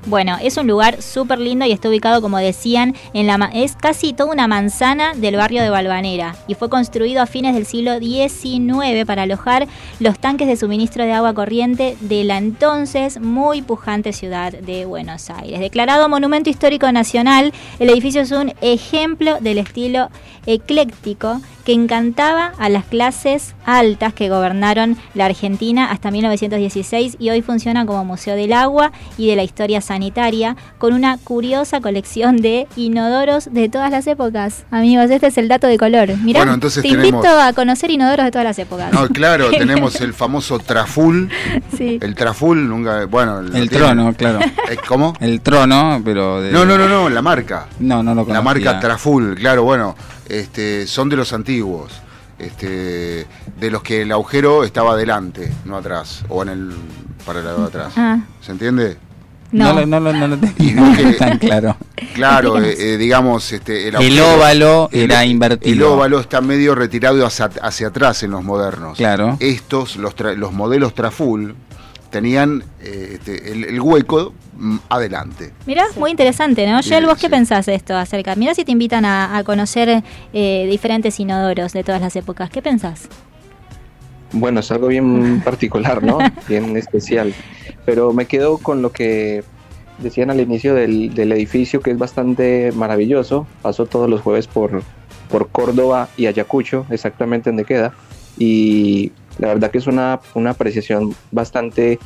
Bueno, es un lugar súper lindo y está ubicado, como decían, en la es casi toda una manzana del barrio de Balvanera y fue construido a fines del siglo XIX para alojar los tanques de suministro de agua corriente de la entonces muy pujante ciudad de Buenos Aires. Declarado Monumento Histórico Nacional, el edificio es un ejemplo del estilo ecléctico que encantaba a las clases altas que gobernaron la Argentina hasta 1916 y hoy funciona como Museo del Agua y de la Historia Sanitaria con una curiosa colección de inodoros de todas las épocas. Amigos, este es el dato de color. Mirá, Bueno, entonces te tenemos- invito a conocer inodoros de todas las épocas. No, claro, tenemos el famoso Traful. Sí. El Traful, nunca, bueno, El trono, claro. Eh, ¿Cómo? El trono, pero de... No, no, no, no, la marca. No, no lo La conocía. marca Traful, claro, bueno, este, son de los antiguos. Este, de los que el agujero estaba adelante, no atrás, o en el para el lado de atrás. Ah. ¿Se entiende? No, No. lo- no, lo- no lo Y tenía tan claro. Claro, eh, eh, digamos, este, el, El óvalo el- era invertido. El óvalo está medio retirado hacia, hacia atrás en los modernos. Claro. Estos, los, tra- los modelos Traful, tenían eh, este, el, el hueco mm, adelante. Mirá, muy interesante, ¿no? Sí, Yel, ¿vos qué pensás de esto acerca? Mirá si te invitan a, a conocer eh, diferentes inodoros de todas las épocas. ¿Qué pensás? Bueno, es algo bien particular, ¿no? Bien especial. Pero me quedo con lo que decían al inicio del, del edificio, que es bastante maravilloso. Paso todos los jueves por, por Córdoba y Ayacucho, exactamente donde queda. Y la verdad que es una, una apreciación bastante...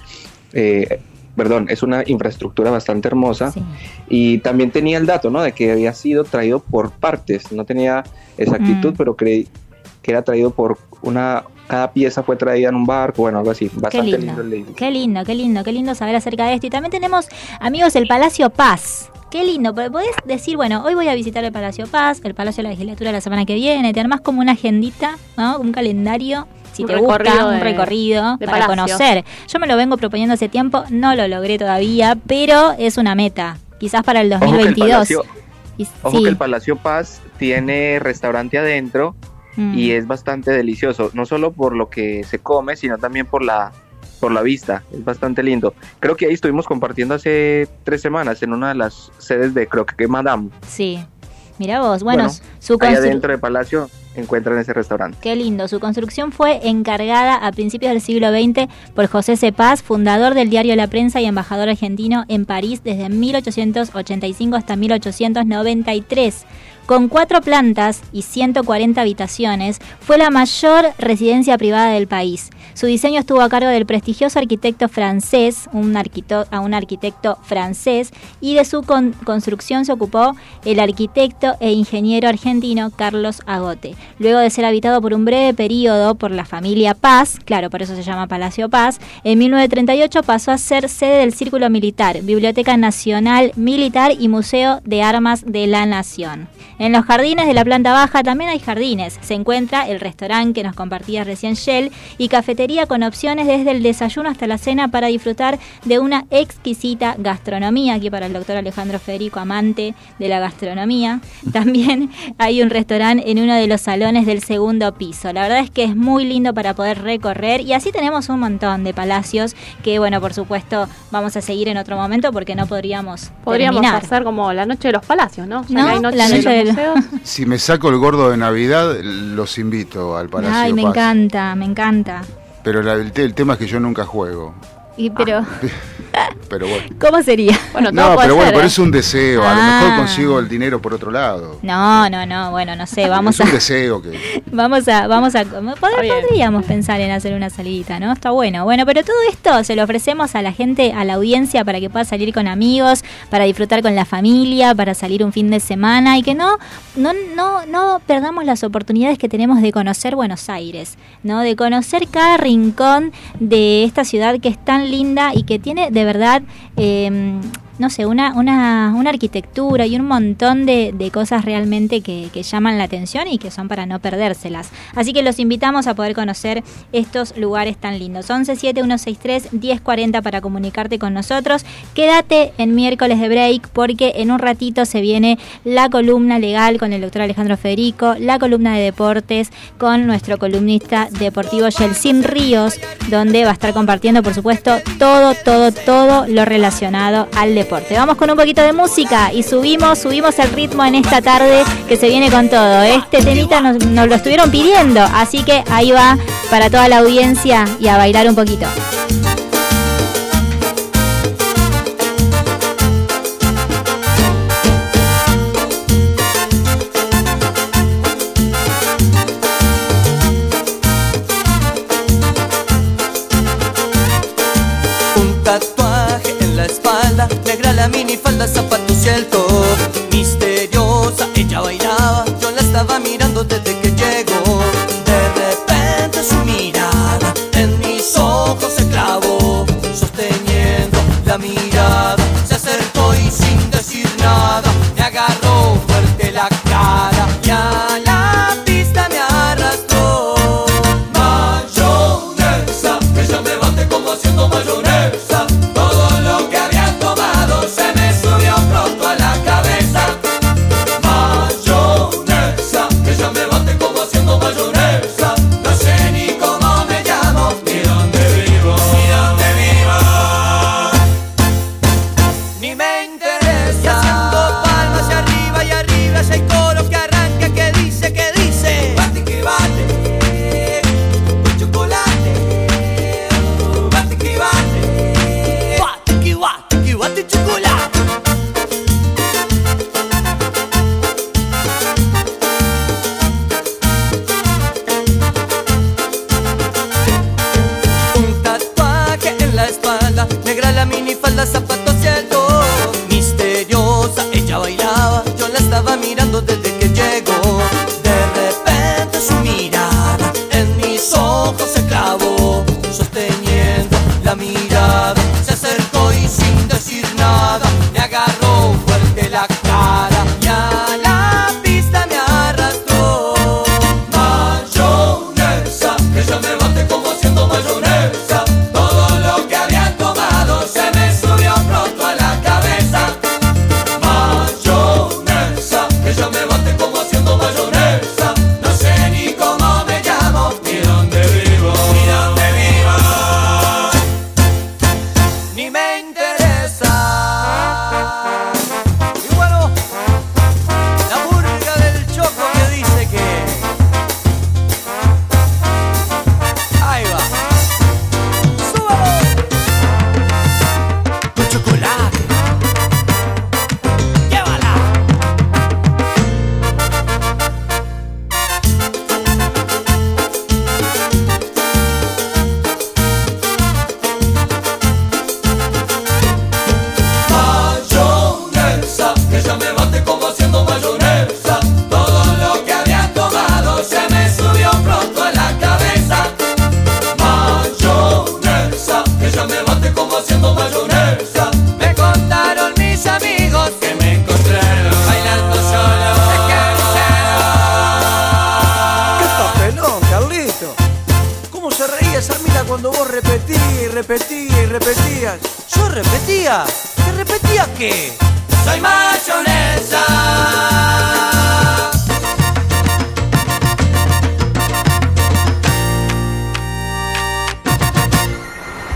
eh, perdón, es una infraestructura bastante hermosa. Sí. Y también tenía el dato, ¿no? De que había sido traído por partes. No tenía exactitud, Mm. pero creí que era traído por una... Cada pieza fue traída en un barco, bueno, algo así. Qué Bastante lindo, lindo, el edificio. qué lindo, qué lindo, qué lindo saber acerca de esto. Y también tenemos, amigos, el Palacio Paz. Qué lindo, podés decir, bueno, hoy voy a visitar el Palacio Paz, el Palacio de la Legislatura la semana que viene, te armás como una agendita, ¿no? Un calendario, si Un te gusta, un recorrido de para conocer. Yo me lo vengo proponiendo hace tiempo, no lo logré todavía, pero es una meta, quizás para el Ojo que el 2022. Palacio, Y- ojo sí, que el Palacio Paz tiene restaurante adentro mm. y es bastante delicioso, no solo por lo que se come, sino también por la por la vista, es bastante lindo. Creo que ahí estuvimos compartiendo hace tres semanas en una de las sedes de Croque Madame. Sí. Mirá vos, bueno, Bueno, su constru- adentro del palacio encuentran ese restaurante. Qué lindo. Su construcción fue encargada a principios del siglo XX por José Cepaz, fundador del diario La Prensa y embajador argentino en París desde 1885 hasta 1893. Con cuatro plantas y 140 habitaciones, fue la mayor residencia privada del país. Su diseño estuvo a cargo del prestigioso arquitecto francés, un, a un arquitecto francés, y de su con- construcción se ocupó el arquitecto e ingeniero argentino Carlos Agote. Luego de ser habitado por un breve periodo por la familia Paz, claro, por eso se llama Palacio Paz, en 1938 pasó a ser sede del Círculo Militar, Biblioteca Nacional Militar y Museo de Armas de la Nación. En los jardines de la planta baja también hay jardines. Se encuentra el restaurante que nos compartía recién Shell y cafetería con opciones desde el desayuno hasta la cena para disfrutar de una exquisita gastronomía. Aquí para el doctor Alejandro Federico, amante de la gastronomía. También hay un restaurante en uno de los salones del segundo piso. La verdad es que es muy lindo para poder recorrer y así tenemos un montón de palacios que, bueno, por supuesto, vamos a seguir en otro momento porque no podríamos Podríamos terminar. hacer como la noche de los palacios, ¿no? Ya No, noche la de noche los de los- museos. Si me saco el gordo de Navidad, los invito al Palacio Ay, me Paz. encanta, me encanta. Pero la- el tema es que yo nunca juego. Y pero, Pero bueno. ¿cómo sería? Bueno, todo No, pero bueno, pero ¿eh? es un deseo. A lo Ah. mejor consigo el dinero por otro lado. No, no, no, bueno, no sé, vamos es a, un deseo que. vamos a, vamos a, podríamos pensar en hacer una salidita, ¿no? Está bueno. Bueno, pero todo esto se lo ofrecemos a la gente, a la audiencia, para que pueda salir con amigos, para disfrutar con la familia, para salir un fin de semana y que no, no, no, no perdamos las oportunidades que tenemos de conocer Buenos Aires, ¿no? De conocer cada rincón de esta ciudad que es tan linda y que tiene de verdad eh, no sé, una, una, una arquitectura y un montón de, de cosas realmente que, que llaman la atención y que son para no perdérselas. Así que los invitamos a poder conocer estos lugares tan lindos. 117163-1040 para comunicarte con nosotros. Quédate en miércoles de break porque en un ratito se viene la columna legal con el doctor Alejandro Federico, la columna de deportes con nuestro columnista deportivo Yelsin Ríos, donde va a estar compartiendo, por supuesto, todo, todo, todo lo relacionado al deporte. Vamos con un poquito de música y subimos, subimos el ritmo en esta tarde que se viene con todo. Este temita nos, nos lo estuvieron pidiendo, así que ahí va para toda la audiencia y a bailar un poquito.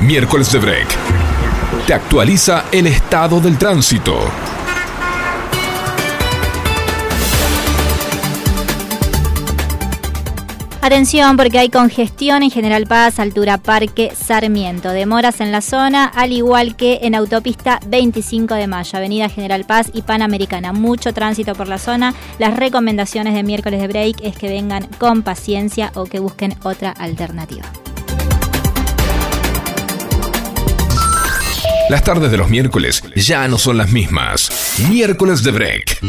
Miércoles de Break. Te actualiza el estado del tránsito. Atención porque hay congestión en General Paz, altura Parque Sarmiento. Demoras en la zona, al igual que en autopista 25 de mayo, Avenida General Paz y Panamericana. Mucho tránsito por la zona. Las recomendaciones de miércoles de break es que vengan con paciencia o que busquen otra alternativa. Las tardes de los miércoles ya no son las mismas. Miércoles de Break.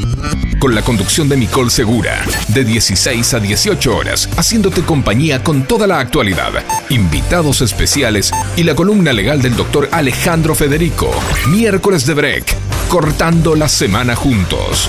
Con la conducción de Nicole Segura. De 16 a 18 horas. Haciéndote compañía con toda la actualidad. Invitados especiales y la columna legal del doctor Alejandro Federico. Miércoles de Break. cortando la semana juntos.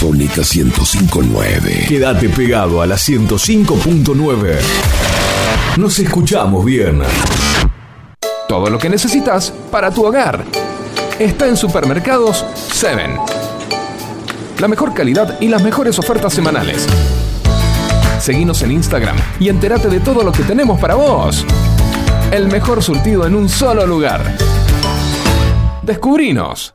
Sónica 1059. Quédate pegado a la 105.9. Nos escuchamos bien. Todo lo que necesitas para tu hogar está en Supermercados 7. La mejor calidad y las mejores ofertas semanales. Seguinos en Instagram y entérate de todo lo que tenemos para vos. El mejor surtido en un solo lugar. Descubrinos.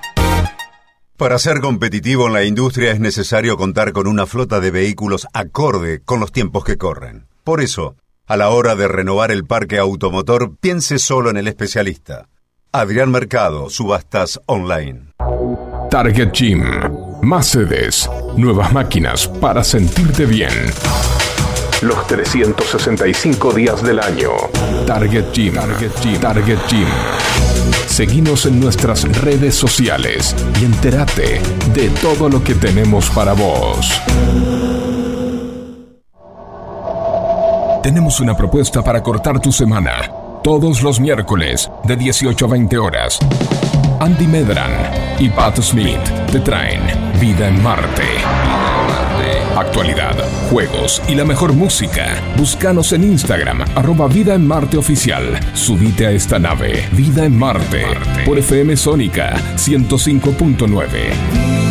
Para ser competitivo en la industria es necesario contar con una flota de vehículos acorde con los tiempos que corren. Por eso, a la hora de renovar el parque automotor, piense solo en el especialista. Adrián Mercado, Subastas Online. Target Gym. Más sedes. Nuevas máquinas para sentirte bien. Los 365 días del año. Target Gym. Target Gym. Target Gym. Seguinos en nuestras redes sociales y entérate de todo lo que tenemos para vos. Tenemos una propuesta para cortar tu semana. Todos los miércoles de 18 a 20 horas. Andy Medran y Pat Smith te traen Vida en Marte. Actualidad, juegos y la mejor música. Búscanos en Instagram, arroba Vida en Marte Oficial. Subite a esta nave, Vida en Marte, por FM Sónica 105.9.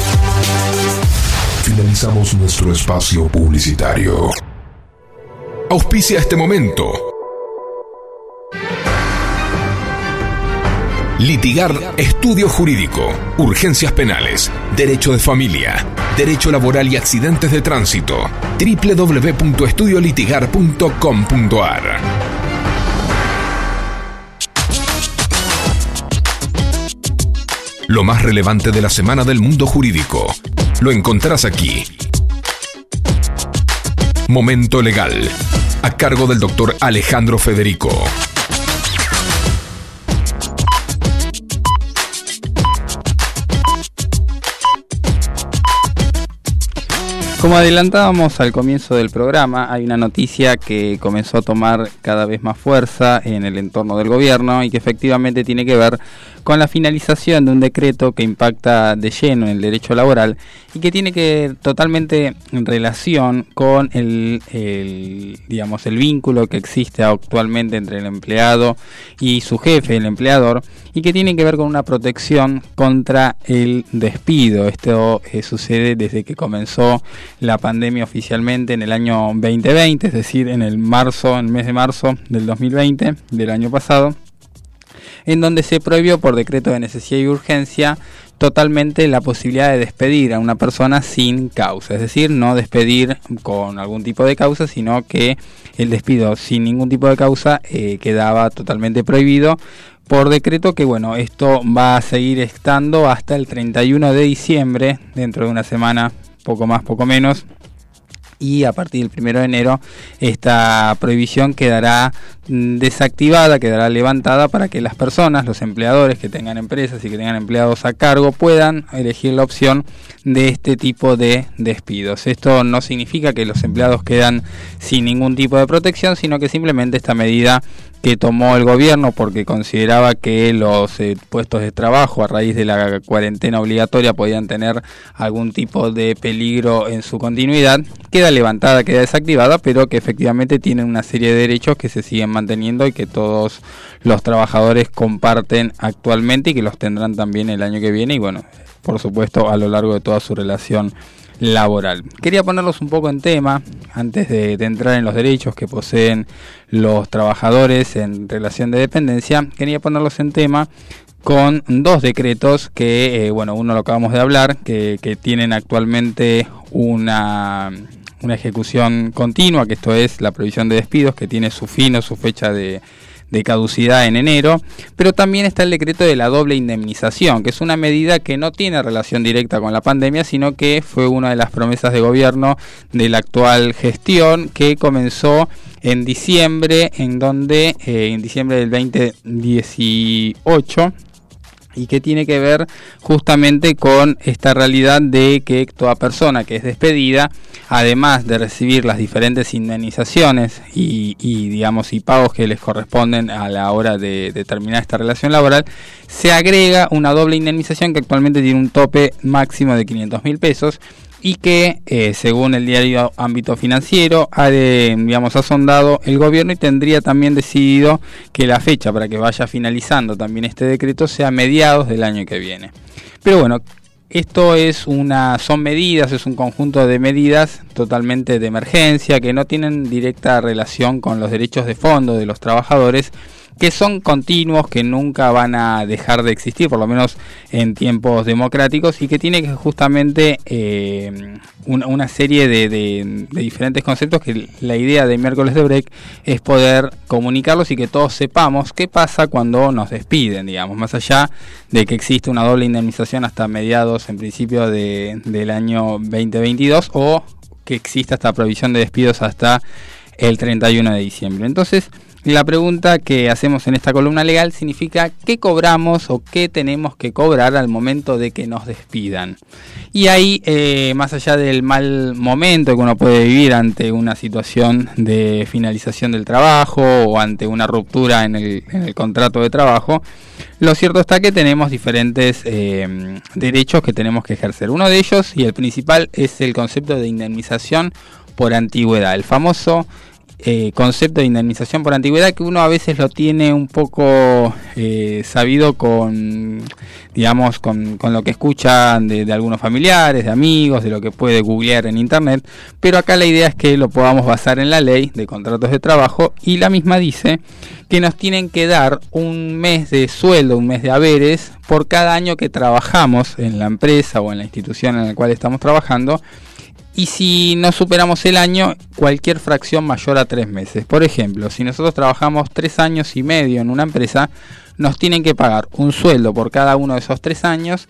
Finalizamos nuestro espacio publicitario. Auspicia este momento. Litigar Estudio Jurídico, Urgencias Penales, Derecho de Familia, Derecho Laboral y Accidentes de Tránsito. www.estudiolitigar.com.ar Lo más relevante de la semana del mundo jurídico. Lo encontrarás aquí. Momento Legal. A cargo del doctor Alejandro Federico. Como adelantábamos al comienzo del programa, hay una noticia que comenzó a tomar cada vez más fuerza en el entorno del gobierno y que efectivamente tiene que ver con la finalización de un decreto que impacta de lleno en el derecho laboral y que tiene que totalmente en relación con el, digamos el vínculo que existe actualmente entre el empleado y su jefe, el empleador, y que tiene que ver con una protección contra el despido. Esto eh, sucede desde que comenzó la pandemia oficialmente en el año 2020, es decir, en el marzo, en el mes de marzo del 2020, del año pasado, en donde se prohibió por decreto de necesidad y urgencia totalmente la posibilidad de despedir a una persona sin causa, es decir, no despedir con algún tipo de causa, sino que el despido sin ningún tipo de causa eh, quedaba totalmente prohibido por decreto que bueno, esto va a seguir estando hasta el 31 de diciembre, dentro de una semana, poco más, poco menos, y a partir del 1 de enero esta prohibición quedará mm, desactivada, quedará levantada para que las personas, los empleadores que tengan empresas y que tengan empleados a cargo puedan elegir la opción de este tipo de despidos. Esto no significa que los empleados quedan sin ningún tipo de protección, sino que simplemente esta medida que tomó el gobierno porque consideraba que los eh, puestos de trabajo a raíz de la cuarentena obligatoria podían tener algún tipo de peligro en su continuidad, queda levantada, queda desactivada, pero que efectivamente tienen una serie de derechos que se siguen manteniendo y que todos los trabajadores comparten actualmente y que los tendrán también el año que viene y bueno, por supuesto a lo largo de toda su relación laboral. Quería ponerlos un poco en tema antes de, entrar en los derechos que poseen los trabajadores en relación de dependencia. Quería ponerlos en tema con dos decretos que, eh, bueno, uno lo acabamos de hablar, que tienen actualmente una, una ejecución continua, que esto es la previsión de despidos, que tiene su fin o su fecha de de caducidad en enero, pero también está el decreto de la doble indemnización, que es una medida que no tiene relación directa con la pandemia, sino que fue una de las promesas de gobierno de la actual gestión que comenzó en diciembre, en donde eh, en diciembre del 2018 y que tiene que ver justamente con esta realidad de que toda persona que es despedida, además de recibir las diferentes indemnizaciones y, digamos y pagos que les corresponden a la hora de, de terminar esta relación laboral, se agrega una doble indemnización que actualmente tiene un tope máximo de 500 mil pesos y que eh, según el diario Ámbito Financiero ha de, digamos ha sondado el gobierno y tendría también decidido que la fecha para que vaya finalizando también este decreto sea mediados del año que viene. Pero bueno, esto es una son medidas, es un conjunto de medidas totalmente de emergencia que no tienen directa relación con los derechos de fondo de los trabajadores que son continuos, que nunca van a dejar de existir, por lo menos en tiempos democráticos, y que tiene justamente eh, una, una, serie de, de, de, diferentes conceptos que la idea de miércoles de break es poder comunicarlos y que todos sepamos qué pasa cuando nos despiden, digamos, más allá de que existe una doble indemnización hasta mediados, en principio, de, del año 2022 o que exista esta provisión de despidos hasta el 31 de diciembre. Entonces, la pregunta que hacemos en esta columna legal significa qué cobramos o qué tenemos que cobrar al momento de que nos despidan. Y ahí, eh, más allá del mal momento que uno puede vivir ante una situación de finalización del trabajo o ante una ruptura en el, contrato de trabajo, lo cierto está que tenemos diferentes eh, derechos que tenemos que ejercer. Uno de ellos, y el principal, es el concepto de indemnización por antigüedad, el famoso eh, concepto de indemnización por antigüedad que uno a veces lo tiene un poco eh, sabido con, digamos, con, con lo que escuchan de, de, algunos familiares, de amigos, de lo que puede googlear en internet, pero acá la idea es que lo podamos basar en la ley de contratos de trabajo y la misma dice que nos tienen que dar un mes de sueldo, un mes de haberes por cada año que trabajamos en la empresa o en la institución en la cual estamos trabajando y si no superamos el año, cualquier fracción mayor a tres meses. Por ejemplo, si nosotros trabajamos tres años y medio en una empresa, nos tienen que pagar un sueldo por cada uno de esos tres años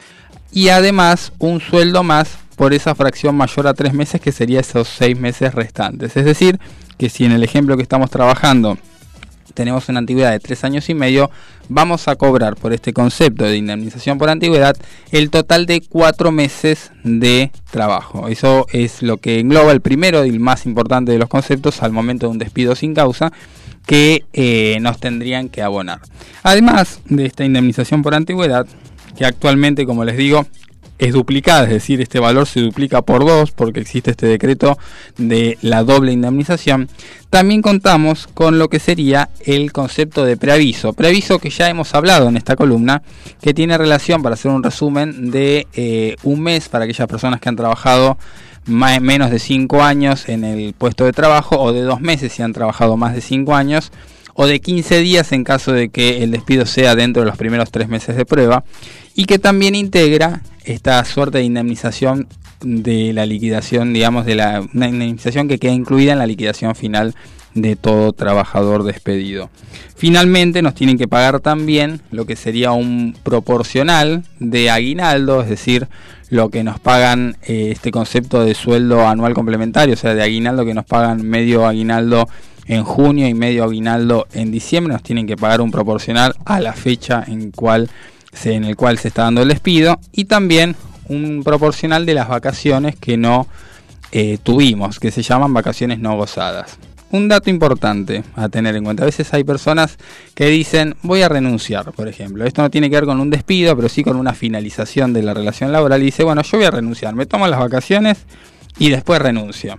y además un sueldo más por esa fracción mayor a tres meses que sería esos seis meses restantes. Es decir, que si en el ejemplo que estamos trabajando tenemos una antigüedad de tres años y medio, vamos a cobrar por este concepto de indemnización por antigüedad el total de cuatro meses de trabajo. Eso es lo que engloba el primero y el más importante de los conceptos al momento de un despido sin causa que eh, nos tendrían que abonar. Además de esta indemnización por antigüedad, que actualmente, como les digo, es duplicada, es decir, este valor se duplica por dos porque existe este decreto de la doble indemnización. También contamos con lo que sería el concepto de preaviso, preaviso que ya hemos hablado en esta columna, que tiene relación, para hacer un resumen, de eh, un mes para aquellas personas que han trabajado más, menos de 5 años en el puesto de trabajo o de dos meses si han trabajado más de 5 años o de 15 días en caso de que el despido sea dentro de los primeros tres meses de prueba y que también integra esta suerte de indemnización de la liquidación, digamos, de la una indemnización que queda incluida en la liquidación final de todo trabajador despedido. Finalmente nos tienen que pagar también lo que sería un proporcional de aguinaldo, es decir, lo que nos pagan eh, este concepto de sueldo anual complementario, o sea, de aguinaldo que nos pagan medio aguinaldo en junio y medio aguinaldo en diciembre, nos tienen que pagar un proporcional a la fecha en, cual en el cual se está dando el despido y también un proporcional de las vacaciones que no eh, tuvimos, que se llaman vacaciones no gozadas. Un dato importante a tener en cuenta. A veces hay personas que dicen voy a renunciar, por ejemplo. Esto no tiene que ver con un despido, pero sí con una finalización de la relación laboral. Y dice, bueno, yo voy a renunciar, me tomo las vacaciones y después renuncio.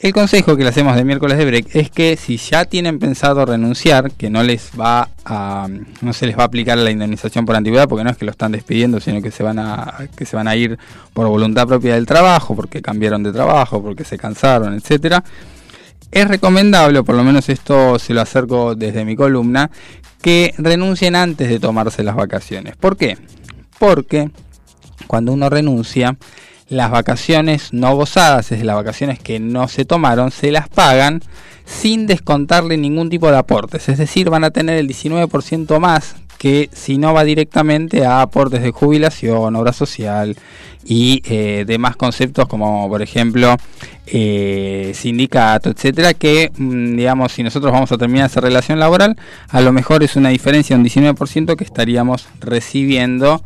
El consejo que le hacemos de miércoles de break es que si ya tienen pensado renunciar, que no les va a no se les va a aplicar la indemnización por antigüedad porque no es que lo están despidiendo, sino que se van a que se van a ir por voluntad propia del trabajo, porque cambiaron de trabajo, porque se cansaron, etcétera. Es recomendable, o por lo menos esto se lo acerco desde mi columna, que renuncien antes de tomarse las vacaciones. ¿Por qué? Porque cuando uno renuncia, las vacaciones no gozadas, es decir, las vacaciones que no se tomaron, se las pagan sin descontarle ningún tipo de aportes. Es decir, van a tener el 19% más que si no va directamente a aportes de jubilación, obra social y eh, demás conceptos como por ejemplo eh, sindicato, etcétera, que mm, digamos si nosotros vamos a terminar esa relación laboral, a lo mejor es una diferencia de un 19% que estaríamos recibiendo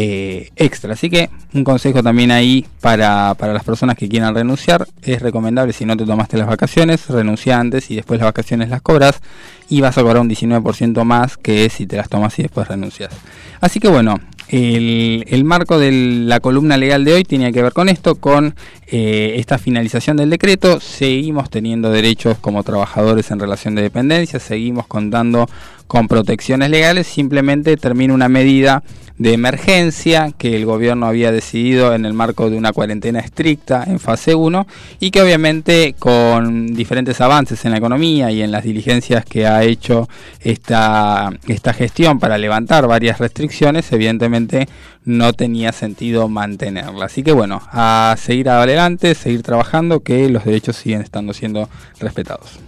eh, extra. Así que un consejo también ahí para, para, las personas que quieran renunciar. Es recomendable si no te tomaste las vacaciones, renuncia antes y después las vacaciones las cobras y vas a cobrar un 19% más que si te las tomas y después renuncias. Así que bueno, el, el, marco de la columna legal de hoy tenía que ver con esto, con eh, esta finalización del decreto. Seguimos teniendo derechos como trabajadores en relación de dependencia, seguimos contando con protecciones legales, simplemente termina una medida de emergencia que el gobierno había decidido en el marco de una cuarentena estricta en fase 1 y que obviamente con diferentes avances en la economía y en las diligencias que ha hecho esta, esta gestión para levantar varias restricciones, evidentemente no tenía sentido mantenerla. Así que bueno, a seguir adelante, seguir trabajando, que los derechos siguen estando siendo respetados.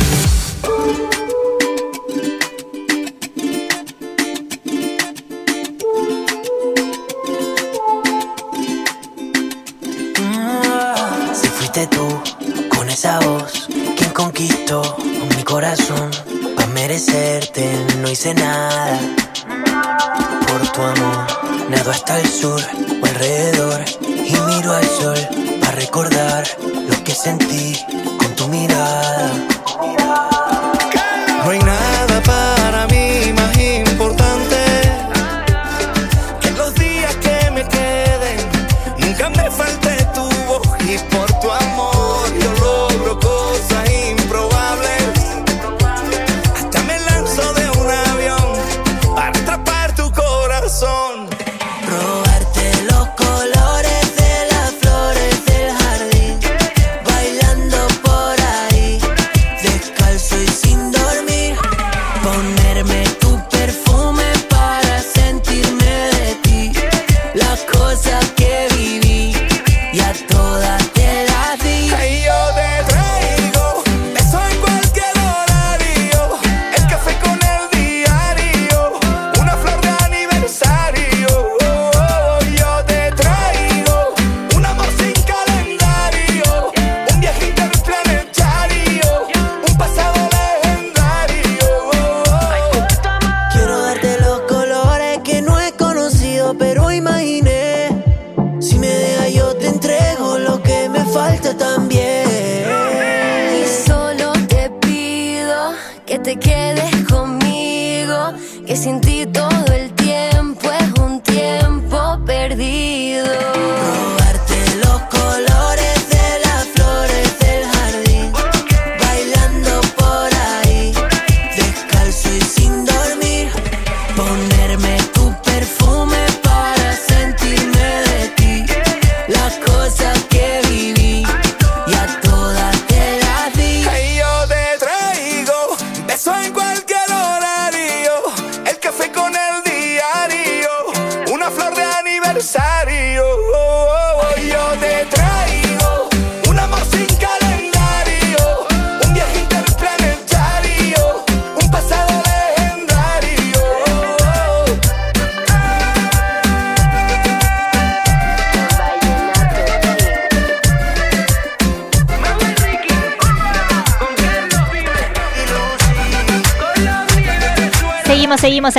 Mi corazón para merecerte, no hice nada por tu amor. Nado hasta el sur o alrededor y miro al sol para recordar lo que sentí con tu mirada. No hay nada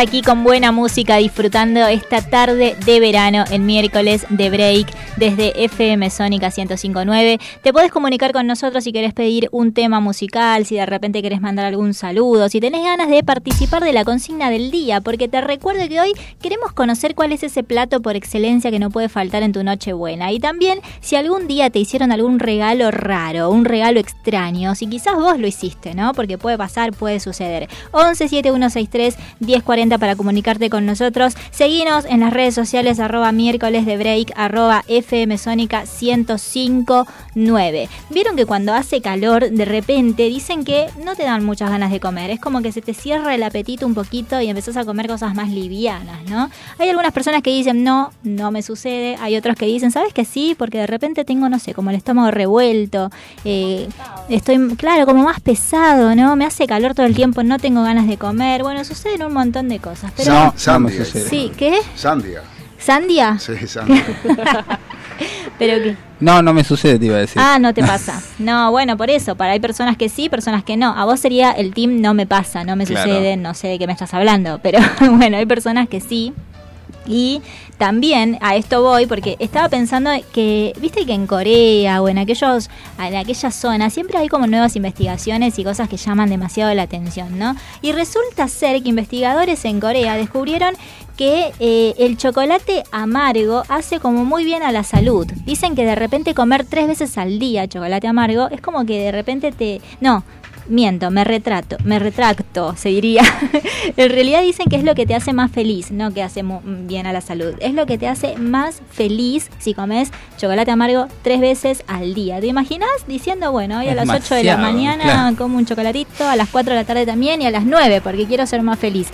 aquí con buena música, disfrutando esta tarde de verano, el miércoles de break, desde FM Sónica 1059. Te podés comunicar con nosotros si querés pedir un tema musical, si de repente querés mandar algún saludo, si tenés ganas de participar de la consigna del día, porque te recuerdo que hoy queremos conocer cuál es ese plato por excelencia que no puede faltar en tu noche buena. Y también si algún día te hicieron algún regalo raro, un regalo extraño, si quizás vos lo hiciste, ¿no? Porque puede pasar, puede suceder. 11 7163 1040 para comunicarte con nosotros. Seguinos en las redes sociales arroba miércoles FM Sónica 1059. Vieron que cuando hace calor de repente dicen que no te dan muchas ganas de comer. Es como que se te cierra el apetito un poquito y empezás a comer cosas más livianas, ¿no? Hay algunas personas que dicen no, no me sucede. Hay otros que dicen, ¿sabes que sí? Porque de repente tengo, no sé, como el estómago revuelto. eh, estoy, claro, como más pesado, ¿no? Me hace calor todo el tiempo, no tengo ganas de comer. Bueno, suceden un montón de cosas. Pero No, Sandia. Sí, ¿qué? Sandia. ¿Sandia? Sí, Sandia. ¿Pero qué? No, no me sucede, te iba a decir. Ah, no te pasa. No, bueno, por eso. Para hay personas que sí, personas que no. A vos sería el team no me pasa, no me Claro. sucede, no sé de qué me estás hablando. Pero bueno, hay personas que sí. Y también a esto voy porque estaba pensando que, viste que en Corea o en aquellos, en aquella zona siempre hay como nuevas investigaciones y cosas que llaman demasiado la atención, ¿no? Y resulta ser que investigadores en Corea descubrieron que eh, el chocolate amargo hace como muy bien a la salud. Dicen que de repente comer tres veces al día chocolate amargo es como que de repente te... No, miento, me retrato, me retracto, se diría. en realidad dicen que es lo que te hace más feliz, no que hace bien a la salud. Es lo que te hace más feliz si comes chocolate amargo tres veces al día. ¿Te imaginas diciendo, bueno, hoy a Es las 8 de la mañana claro. como un chocolatito, a las 4 de la tarde también y a las 9 porque quiero ser más feliz?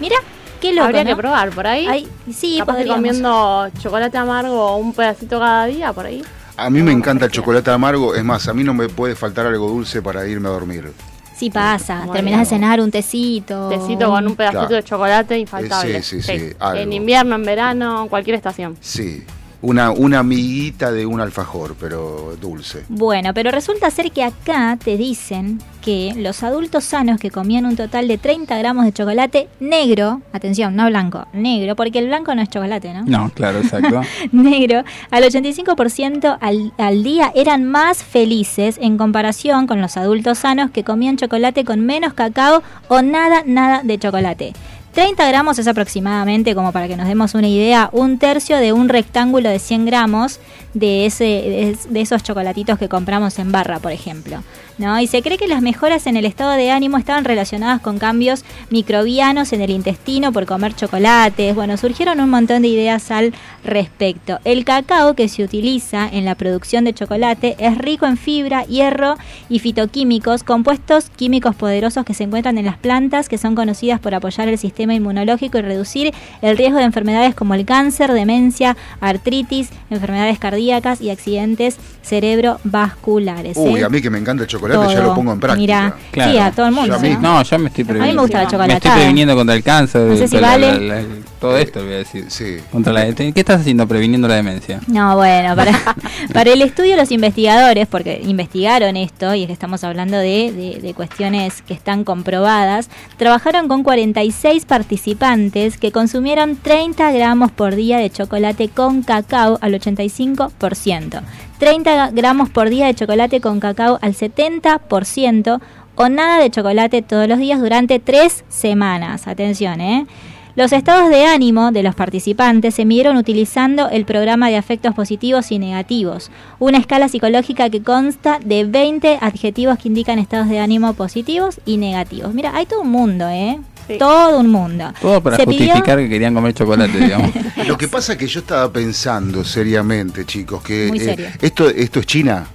Mira, qué loco, Habría ¿no? que probar por ahí. Ay, sí, Capaz comiendo chocolate amargo o un pedacito cada día por ahí. A mí me encanta el chocolate amargo, es más, a mí no me puede faltar algo dulce para irme a dormir. Sí pasa, Muy terminás de cenar un tecito. Tecito con un pedacito Claro. de chocolate infaltable. Eh, sí, sí, sí, algo. En invierno, en verano, cualquier estación. Sí, una, una amiguita de un alfajor, pero dulce. Bueno, pero resulta ser que acá te dicen que los adultos sanos que comían un total de 30 gramos de chocolate negro, atención, no blanco, negro, porque el blanco no es chocolate, ¿no? No, claro, exacto. negro, al 85% al, al día eran más felices en comparación con los adultos sanos que comían chocolate con menos cacao o nada, nada de chocolate. 30 gramos es aproximadamente, como para que nos demos una idea, un tercio de un rectángulo de 100 gramos de, ese, de, esos chocolatitos que compramos en barra, por ejemplo. ¿No? Y se cree que las mejoras en el estado de ánimo estaban relacionadas con cambios microbianos en el intestino por comer chocolates. Bueno, surgieron un montón de ideas al respecto. El cacao que se utiliza en la producción de chocolate es rico en fibra, hierro y fitoquímicos, compuestos químicos poderosos que se encuentran en las plantas que son conocidas por apoyar el sistema inmunológico y reducir el riesgo de enfermedades como el cáncer, demencia, artritis, enfermedades cardíacas y accidentes cerebrovasculares. Uy, ¿eh? a mí que me encanta el chocolate, ya Todo. lo pongo en práctica. Mira, Claro. sí, a todo el mundo. Yo a mí- ¿no? No, yo me estoy A mí me previniendo. gusta la Me estoy chocolatada. previniendo contra el cáncer. No sé si contra vale. la- la- todo esto, voy a decir. Sí. Contra la, ¿Qué estás haciendo previniendo la demencia? No, bueno, para, para el estudio los investigadores, porque investigaron esto, y es que estamos hablando de, de- de cuestiones que están comprobadas, trabajaron con 46 participantes que consumieron 30 gramos por día de chocolate con cacao al 85%, 30 gramos por día de chocolate con cacao al 70%, o nada de chocolate todos los días durante tres semanas. Atención, ¿eh? Los estados de ánimo de los participantes se midieron utilizando el programa de afectos positivos y negativos, una escala psicológica que consta de 20 adjetivos que indican estados de ánimo positivos y negativos. Mira, hay todo un mundo, ¿eh? Todo un mundo. Todo para Se pidió- justificar que querían comer chocolate, digamos. Lo que pasa es que yo estaba pensando seriamente, chicos, que eh, esto, esto es China.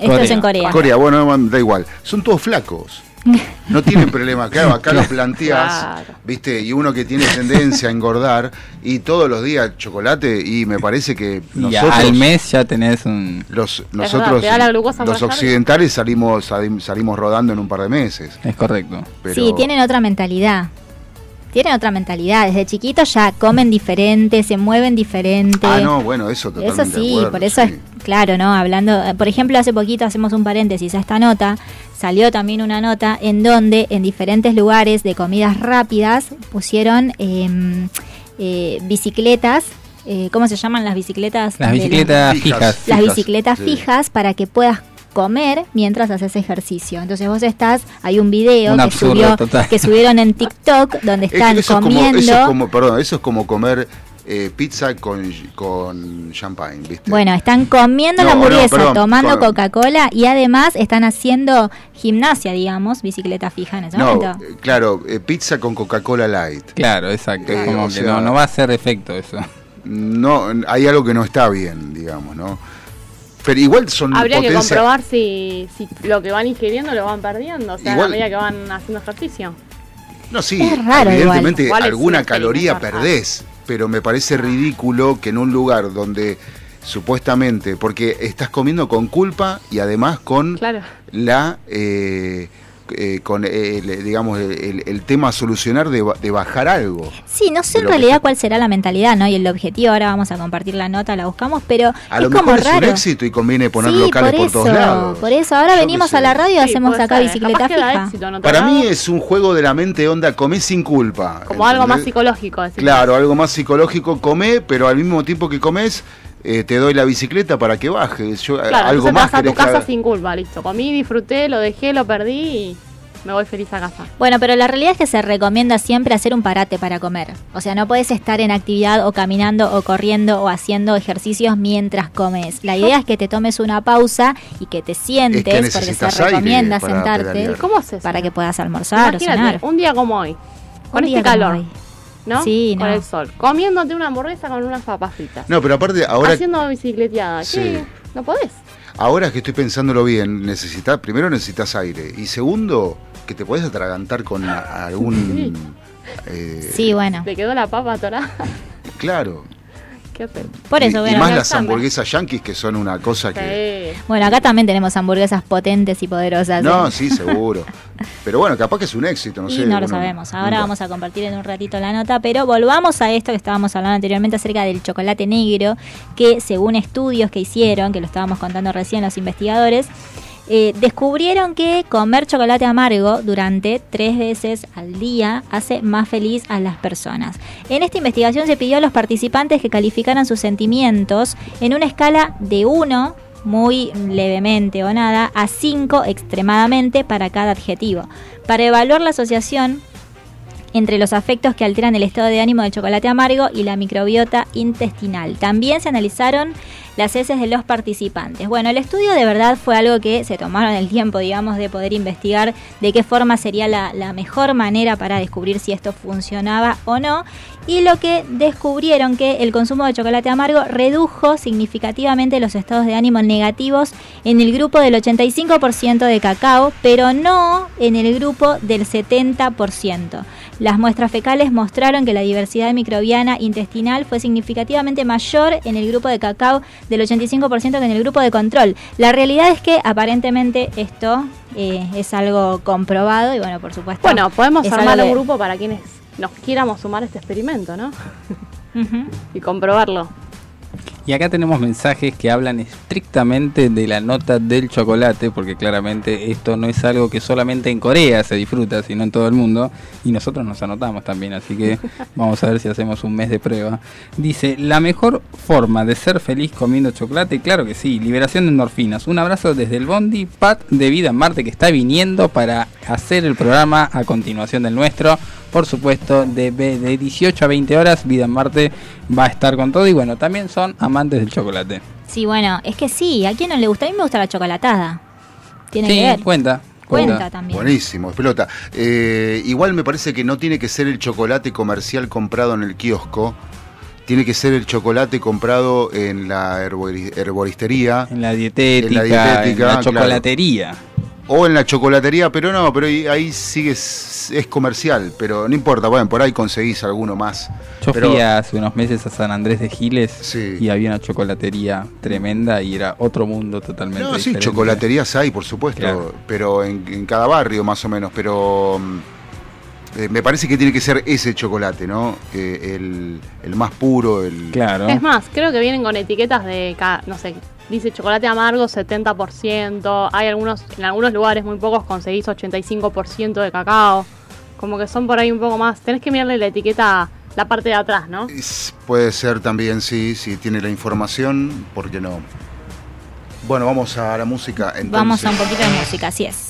Esto es en Corea. Corea, bueno, no, da igual. Son todos flacos. No tienen problema. Claro, acá lo planteas, Claro. ¿viste? Y uno que tiene tendencia a engordar y todos los días chocolate y me parece que y nosotros... al mes ya tenés un... Los, nosotros, los occidentales, salimos salim- salimos rodando en un par de meses. Es correcto. Pero Sí, tienen otra mentalidad. Tienen otra mentalidad. Desde chiquitos ya comen diferente, se mueven diferente. Ah, no, bueno, eso totalmente Eso de sí, acuerdo, por eso sí. es claro, ¿no? Hablando, eh, por ejemplo, hace poquito hacemos un paréntesis a esta nota, salió también una nota en donde en diferentes lugares de comidas rápidas pusieron em, eh, bicicletas. eh, ¿Cómo se llaman las bicicletas? Las bicicletas fijas. Las Fijas, bicicletas sí. fijas para que puedas comer mientras haces ejercicio. Entonces vos estás, hay un video Un que, absurdo subió, total. que subieron en TikTok donde Es- están eso, es como, comiendo. eso es como, perdón, eso es como comer eh, pizza con, con champagne, ¿viste? Bueno, están comiendo No, la no, hamburguesa, perdón, tomando con- Coca-Cola y además están haciendo gimnasia, digamos, bicicleta fija en ese No, momento. eh, claro, eh, pizza con Coca-Cola Light. Claro, exacto. Eh, como o que sea, no, no va a hacer efecto eso. No, hay algo que no está bien, digamos, ¿no? Pero igual son Habría que comprobar si, si lo que van ingiriendo lo van perdiendo, o sea, Igual- a medida que van haciendo ejercicio. No, sí, Es raro evidentemente igual. Alguna un caloría perdés, pero me parece ridículo que en un lugar donde supuestamente, porque estás comiendo con culpa y además con Claro. la, eh, eh, con el, digamos, el, el tema a solucionar de, ba- de bajar algo. Sí, no sé en que realidad cuál será la mentalidad, ¿no? Y el objetivo, ahora vamos a compartir la nota, la buscamos, pero A es lo como mejor es raro. un éxito y conviene poner sí, locales por, por, todos lados. por eso. Ahora Yo venimos a la radio y Sí, hacemos acá ser. bicicleta fija. éxito Para lado, mí es un juego de la mente onda, comé sin culpa. como algo más psicológico. decís. Claro, algo más psicológico, comé, pero al mismo tiempo que comes, eh, te doy la bicicleta para que bajes. Yo, eh, Claro, algo más vas a tu que casa sin culpa, listo. Comí, disfruté, lo dejé, lo perdí y me voy feliz a casa. Bueno, pero la realidad es que se recomienda siempre hacer un parate para comer. O sea, no puedes estar en actividad o caminando o corriendo o haciendo ejercicios mientras comes. La idea es que te tomes una pausa y que te sientes, porque se necesitas aire recomienda sentarte pedalear. ¿Y cómo es eso? para que puedas almorzar o cenar. Imagínate, un día como hoy, con Un este calor, hoy. ¿No? Sí, con no. el sol, comiéndote una hamburguesa con unas papas fritas. No, pero aparte, ahora, Haciendo bicicleteada. Sí. ¿Qué? ¿No podés? ahora que estoy pensándolo bien, necesitas, primero necesitas aire. Y segundo, que te podés atragantar con algún. eh, Sí, bueno. ¿Te quedó la papa atorada? Claro. ¿Qué? Por Y- eso, y, más las hamburguesas yankees que son una cosa que. Bueno, acá también tenemos hamburguesas potentes y poderosas. No, ¿eh? sí, seguro. Pero bueno, capaz que es un éxito, no y sé. no lo uno sabemos. Ahora nunca- vamos a compartir en un ratito la nota, pero volvamos a esto que estábamos hablando anteriormente acerca del chocolate negro, que según estudios que hicieron, que lo estábamos contando recién los investigadores, eh, descubrieron que comer chocolate amargo durante tres veces al día hace más feliz a las personas. En esta investigación se pidió a los participantes que calificaran sus sentimientos en una escala de 1 muy levemente o nada, a 5 extremadamente para cada adjetivo. Para evaluar la asociación entre los afectos que alteran el estado de ánimo del chocolate amargo y la microbiota intestinal. También se analizaron las heces de los participantes. Bueno, el estudio de verdad fue algo que se tomaron el tiempo, digamos, de poder investigar de qué forma sería la, la mejor manera para descubrir si esto funcionaba o no. Y lo que descubrieron que el consumo de chocolate amargo redujo significativamente los estados de ánimo negativos en el grupo del 85% de cacao, pero no en el grupo del 70%. Las muestras fecales mostraron que la diversidad microbiana intestinal fue significativamente mayor en el grupo de cacao del 85% que en el grupo de control. La realidad es que aparentemente esto eh, es algo comprobado y bueno, por supuesto. Bueno, podemos armar un grupo para quienes nos quieramos sumar a este experimento, ¿no? Y comprobarlo. Y acá tenemos mensajes que hablan estrictamente de la nota del chocolate, porque claramente esto no es algo que solamente en Corea se disfruta, sino en todo el mundo. Y nosotros nos anotamos también, así que vamos a ver si hacemos un mes de prueba. Dice, la mejor forma de ser feliz comiendo chocolate, claro que sí, liberación de endorfinas. Un abrazo desde el Bondi, Pat de Vida en Marte, que está viniendo para hacer el programa a continuación del nuestro. Por supuesto, de, de 18 a 20 horas, Vida en Marte va a estar con todo. Y bueno, también son amantes del chocolate. Sí, bueno, es que sí, ¿a quién no le gusta? A mí me gusta la chocolatada. Tiene Sí, que ver. cuenta. Cuenta también. Buenísimo, pelota. Eh, igual me parece que no tiene que ser el chocolate comercial comprado en el kiosco. Tiene que ser el chocolate comprado en la herbori- herboristería. En la dietética, en la, dietética, en la claro. O en la chocolatería, pero no, pero ahí, sigue, es, es comercial, pero no importa, bueno, por ahí conseguís alguno más. Yo Pero- fui hace unos meses a San Andrés de Giles y había una chocolatería tremenda y era otro mundo totalmente No, sí, chocolaterías hay, por supuesto, Claro. pero en, en cada barrio más o menos, pero mm, Eh, me parece que tiene que ser ese chocolate, ¿no? Que el, el más puro, el... Claro. Es más, creo que vienen con etiquetas de, ca- no sé, dice chocolate amargo 70%, hay algunos, en algunos lugares muy pocos conseguís 85% de cacao, como que son por ahí un poco más, tenés que mirarle la etiqueta, la parte de atrás, ¿no? Puede ser también, sí, si tiene la información, ¿por qué no? Bueno, vamos a la música. Entonces. Vamos a un poquito de música, así es.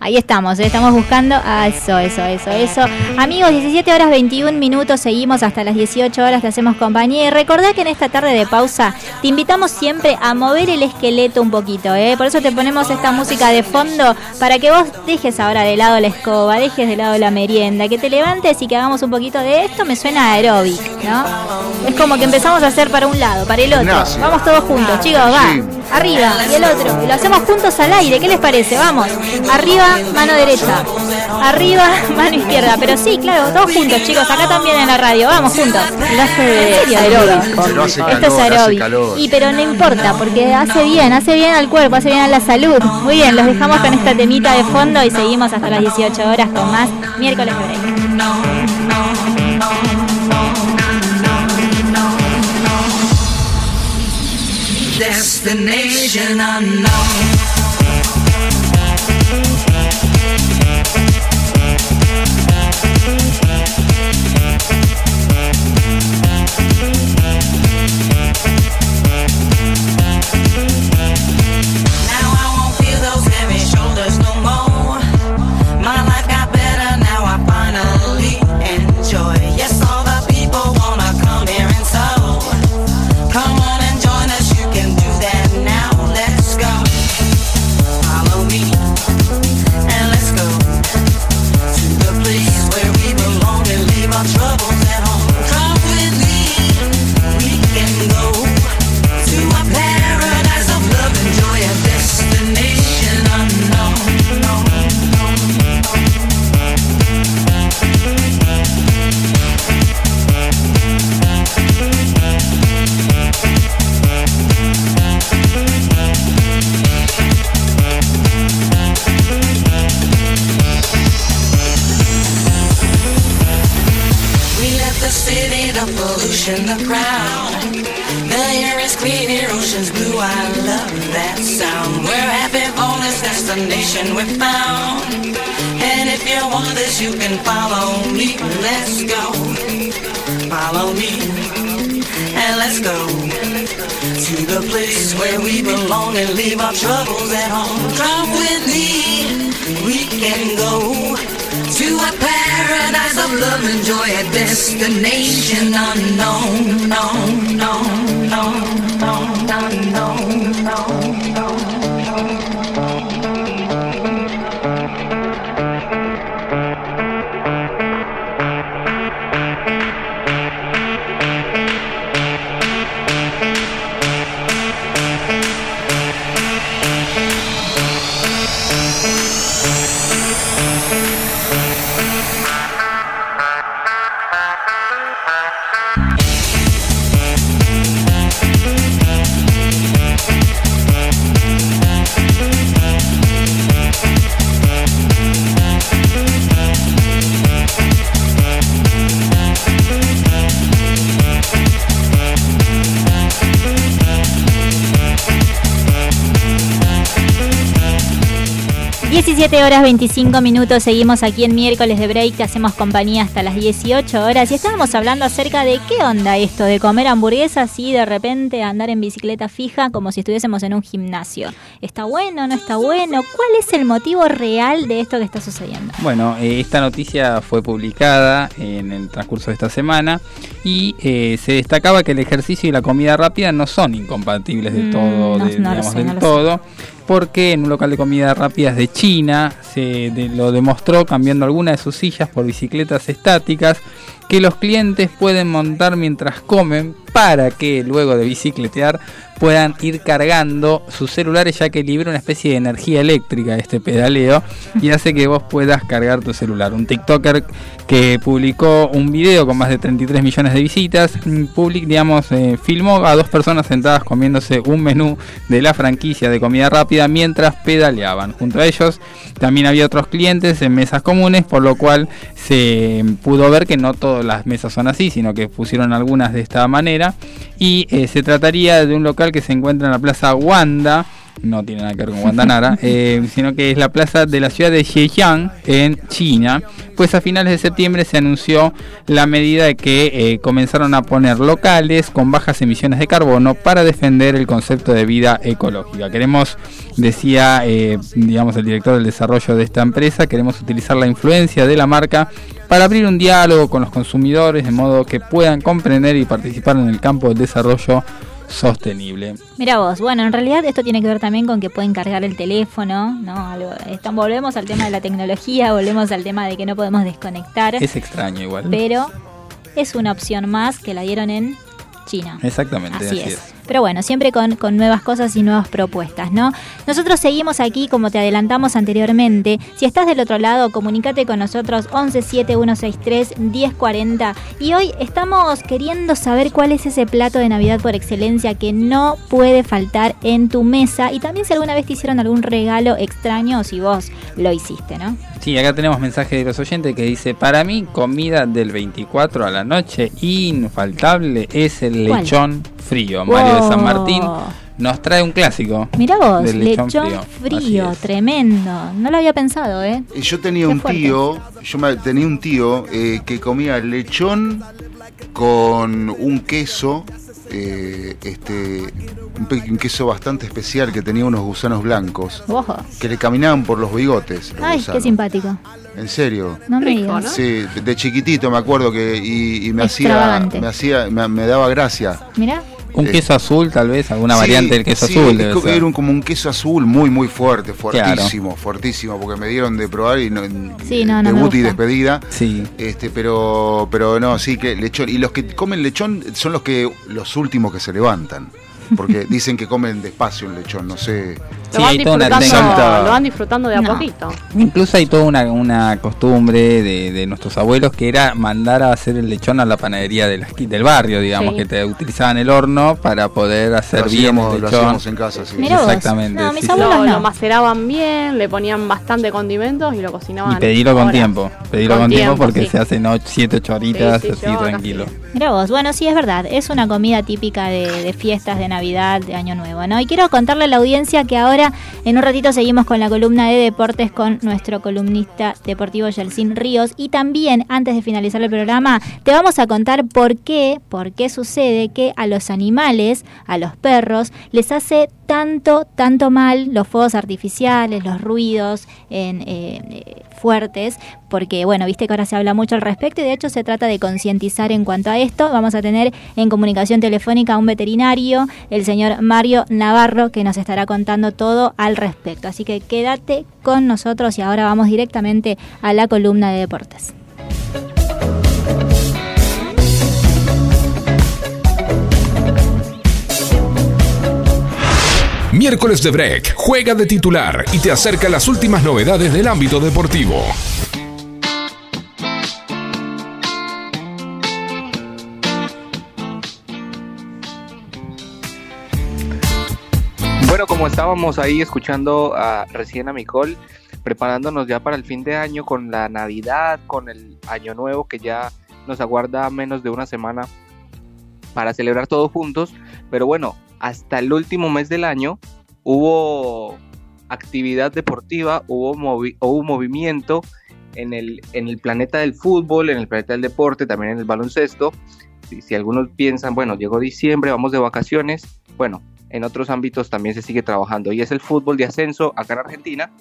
Ahí estamos, ¿eh? estamos buscando. Ah, eso, eso, eso, eso. Amigos, 17 horas 21 minutos, seguimos hasta las 18 horas, te hacemos compañía. Y recordá que en esta tarde de pausa te invitamos siempre a mover el esqueleto un poquito, ¿eh? Por eso te ponemos esta música de fondo para que vos dejes ahora de lado la escoba, dejes de lado la merienda, que te levantes y que hagamos un poquito de esto. Me suena aeróbic, ¿no? Es como que empezamos a hacer para un lado, para el otro. Vamos todos juntos, chicos, va. Sí. Arriba y el otro. Y lo hacemos juntos al aire. ¿Qué les parece? Vamos. Arriba, mano derecha. Arriba, mano izquierda. Pero sí, claro, todos juntos, chicos. Acá también en la radio. Vamos juntos. Lo hace hace Esto es calor, hace aeróbic. calor. Y pero no importa, porque hace bien, hace bien al cuerpo, hace bien a la salud. Muy bien, los dejamos con esta temita de fondo y seguimos hasta las 18 horas con más miércoles break. Destination unknown. Horas 25 minutos, seguimos aquí en miércoles de break, te hacemos compañía hasta las 18 horas y estábamos hablando acerca de qué onda esto de comer hamburguesas y de repente andar en bicicleta fija como si estuviésemos en un gimnasio. ¿Está bueno? ¿No está bueno? ¿Cuál es el motivo real de esto que está sucediendo? Bueno, eh, esta noticia fue publicada en el transcurso de esta semana y eh, se destacaba que el ejercicio y la comida rápida no son incompatibles de Mm, todo, no- de- no lo digamos, sé, del no todo, porque en un local de comida rápidas de China se de- lo demostró cambiando algunas de sus sillas por bicicletas estáticas que los clientes pueden montar mientras comen para que luego de bicicletear puedan ir cargando sus celulares ya que libera una especie de energía eléctrica este pedaleo y hace que vos puedas cargar tu celular. Un TikToker que publicó un video con más de 33 millones de visitas, mm, public, digamos, eh, filmó a dos personas sentadas comiéndose un menú de la franquicia de comida rápida mientras pedaleaban. Junto a ellos también había otros clientes en mesas comunes, por lo cual se pudo ver que no todas las mesas son así, sino que pusieron algunas de esta manera. Y eh, se trataría de un local que se encuentra en la Plaza Wanda, no tiene nada que ver con Guantanara, eh, sino que es la plaza de la ciudad de Zhejiang, en China. Pues a finales de septiembre se anunció la medida de que eh, comenzaron a poner locales con bajas emisiones de carbono para defender el concepto de vida ecológica. Queremos, decía, eh, digamos, el director del desarrollo de esta empresa, queremos utilizar la influencia de la marca para abrir un diálogo con los consumidores de modo que puedan comprender y participar en el campo del desarrollo sostenible. Mira vos, bueno, en realidad esto tiene que ver también con que pueden cargar el teléfono, ¿no? Algo, volvemos al tema de la tecnología, volvemos al tema de que no podemos desconectar. Es extraño igual. Pero es una opción más que la dieron en China. Exactamente, así, es. Pero bueno, siempre con, con, nuevas cosas y nuevas propuestas, ¿no? Nosotros seguimos aquí, como te adelantamos anteriormente. Si estás del otro lado, comunícate con nosotros 1171631040. Y hoy estamos queriendo saber cuál es ese plato de Navidad por excelencia que no puede faltar en tu mesa. Y también si alguna vez te hicieron algún regalo extraño o si vos lo hiciste, ¿no? Sí, acá tenemos mensaje de los oyentes que dice, para mí comida del 24 a la noche infaltable es el ¿Cuál? lechón frío. Mario de San Martín nos trae un clásico. Mira vos, del lechón, lechón frío, tremendo. No lo había pensado, ¿eh? Y Yo tenía Qué un fuerte. tío, yo me- tenía un tío eh, que comía lechón con un queso, eh, este, un, queso bastante especial que tenía unos gusanos blancos Ojo. que le caminaban por los bigotes. los Ay, qué gusanos. simpático. En serio. No me Rico, digas. ¿no? Sí, de chiquitito me acuerdo que y, y me hacía, me hacía, me, me daba gracia. Mira. Un Eh, queso azul, tal vez, alguna Sí, variante del queso sí, azul. es debe co- ser. era un- como un queso azul muy muy fuerte, Claro. fuertísimo, fuertísimo, porque me dieron de probar y no, Sí, no, no me debut y despedida. Sí. Este, pero, pero no, sí que lechón. Y los que comen lechón son los que los últimos que se levantan. Porque dicen que comen despacio un lechón, no sé. Sí, Lo van, hay toda una disfrutando, técnica. lo van disfrutando de a No. poquito. Incluso hay toda una, una costumbre de, de nuestros abuelos que era mandar a hacer el lechón a la panadería de la esqui- del barrio, digamos, Sí. que te utilizaban el horno para poder hacer Lo bien hacíamos, el lo lechón. hacíamos en casa, sí. Exactamente. No, mis abuelos Lo, no. lo maceraban bien, le ponían bastante condimentos y lo cocinaban. Y pedilo con horas. tiempo, pedilo con, Con tiempo, tiempo, porque sí. se hacen 7, 8 horitas Sí, sí, así tranquilo. Mira vos, bueno, sí es verdad, es una comida típica de, de fiestas de Navidad, de Año Nuevo, ¿no? Y quiero contarle a la audiencia que ahora en un ratito seguimos con la columna de deportes con nuestro columnista deportivo Yelsin Ríos y también antes de finalizar el programa te vamos a contar por qué, por qué sucede que a los animales, a los perros, les hace tanto, tanto mal los fuegos artificiales, los ruidos en, eh, fuertes, porque bueno, viste que ahora se habla mucho al respecto y de hecho se trata de concientizar en cuanto a esto. Vamos a tener en comunicación telefónica a un veterinario, el señor Mario Navarro, que nos estará contando todo al respecto. Así que quédate con nosotros y ahora vamos directamente a la columna de deportes. Miércoles de Break juega de titular y te acerca las últimas novedades del ámbito deportivo. Bueno, como estábamos ahí escuchando a, recién a Micol, preparándonos ya para el fin de año con la Navidad, con el Año Nuevo que ya nos aguarda menos de una semana para celebrar todos juntos. Pero bueno, hasta el último mes del año hubo actividad deportiva, hubo, movi- hubo movimiento en el, en el planeta del fútbol, en el planeta del deporte, también en el baloncesto. Si, algunos piensan, bueno, llegó diciembre, vamos de vacaciones, bueno, en otros ámbitos también se sigue trabajando y es el fútbol de ascenso acá en Argentina,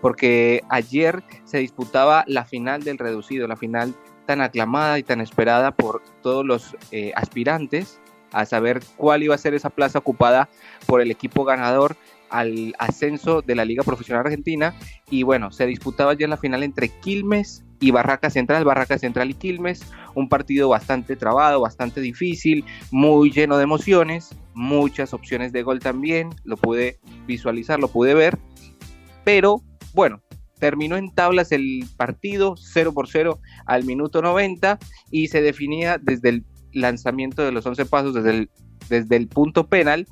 porque ayer se disputaba la final del reducido, la final tan aclamada y tan esperada por todos los eh, aspirantes a saber cuál iba a ser esa plaza ocupada por el equipo ganador al ascenso de la Liga Profesional Argentina. Y bueno, se disputaba ya en la final entre Quilmes y Barraca Central, Barraca Central y Quilmes, un partido bastante trabado, bastante difícil, muy lleno de emociones, muchas opciones de gol también, lo pude visualizar, lo pude ver, pero bueno, terminó en tablas el partido 0 por 0 al minuto 90 y se definía desde el lanzamiento de los 11 pasos, desde el, desde el punto penal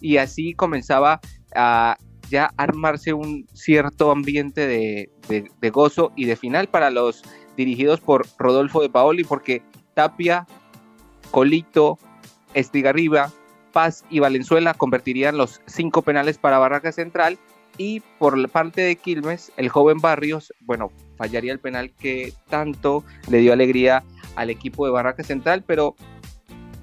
y así comenzaba a ya armarse un cierto ambiente de, de- gozo y de final para los dirigidos por Rodolfo de Paoli, porque Tapia, Colito, Estigarriba, Paz y Valenzuela convertirían los cinco penales para Barraca Central y por la parte de Quilmes, el joven Barrios, bueno, fallaría el penal que tanto le dio alegría al equipo de Barraca Central, pero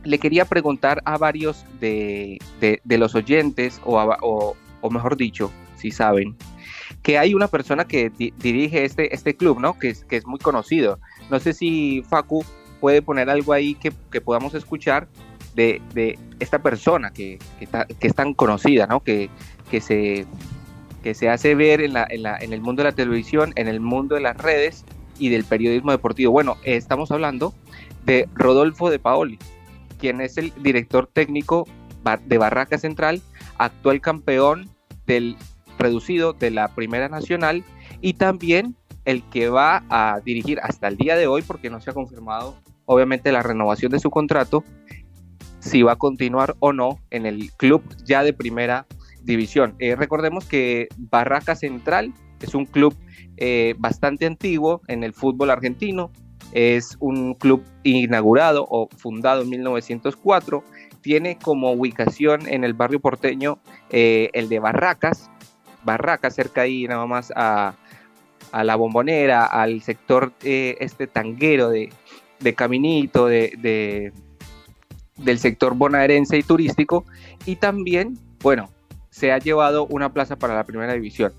le quería preguntar a varios de, de- los oyentes, o, o- mejor dicho, si saben, que hay una persona que di- dirige este, este club, ¿no? Que es, que es muy conocido. No sé si Facu puede poner algo ahí que, que podamos escuchar de, de esta persona que, que es tan conocida, ¿no? Que, que, se, que se hace ver en, la, en, la- en el mundo de la televisión, en el mundo de las redes y del periodismo deportivo. Bueno, estamos hablando de Rodolfo de Paoli, quien es el director técnico de Barraca Central, actual campeón del reducido de la Primera Nacional y también el que va a dirigir hasta el día de hoy, porque no se ha confirmado obviamente la renovación de su contrato, si va a continuar o no en el club ya de primera división. Eh, recordemos que Barraca Central es un club eh, bastante antiguo en el fútbol argentino, es un club inaugurado o fundado en 1904, tiene como ubicación en el barrio porteño eh, el de Barracas, Barracas cerca ahí nada más a, la bombonera, al sector eh, este tanguero de, Caminito, de, de- del sector bonaerense y turístico, y también, bueno, se ha llevado una plaza para la primera división.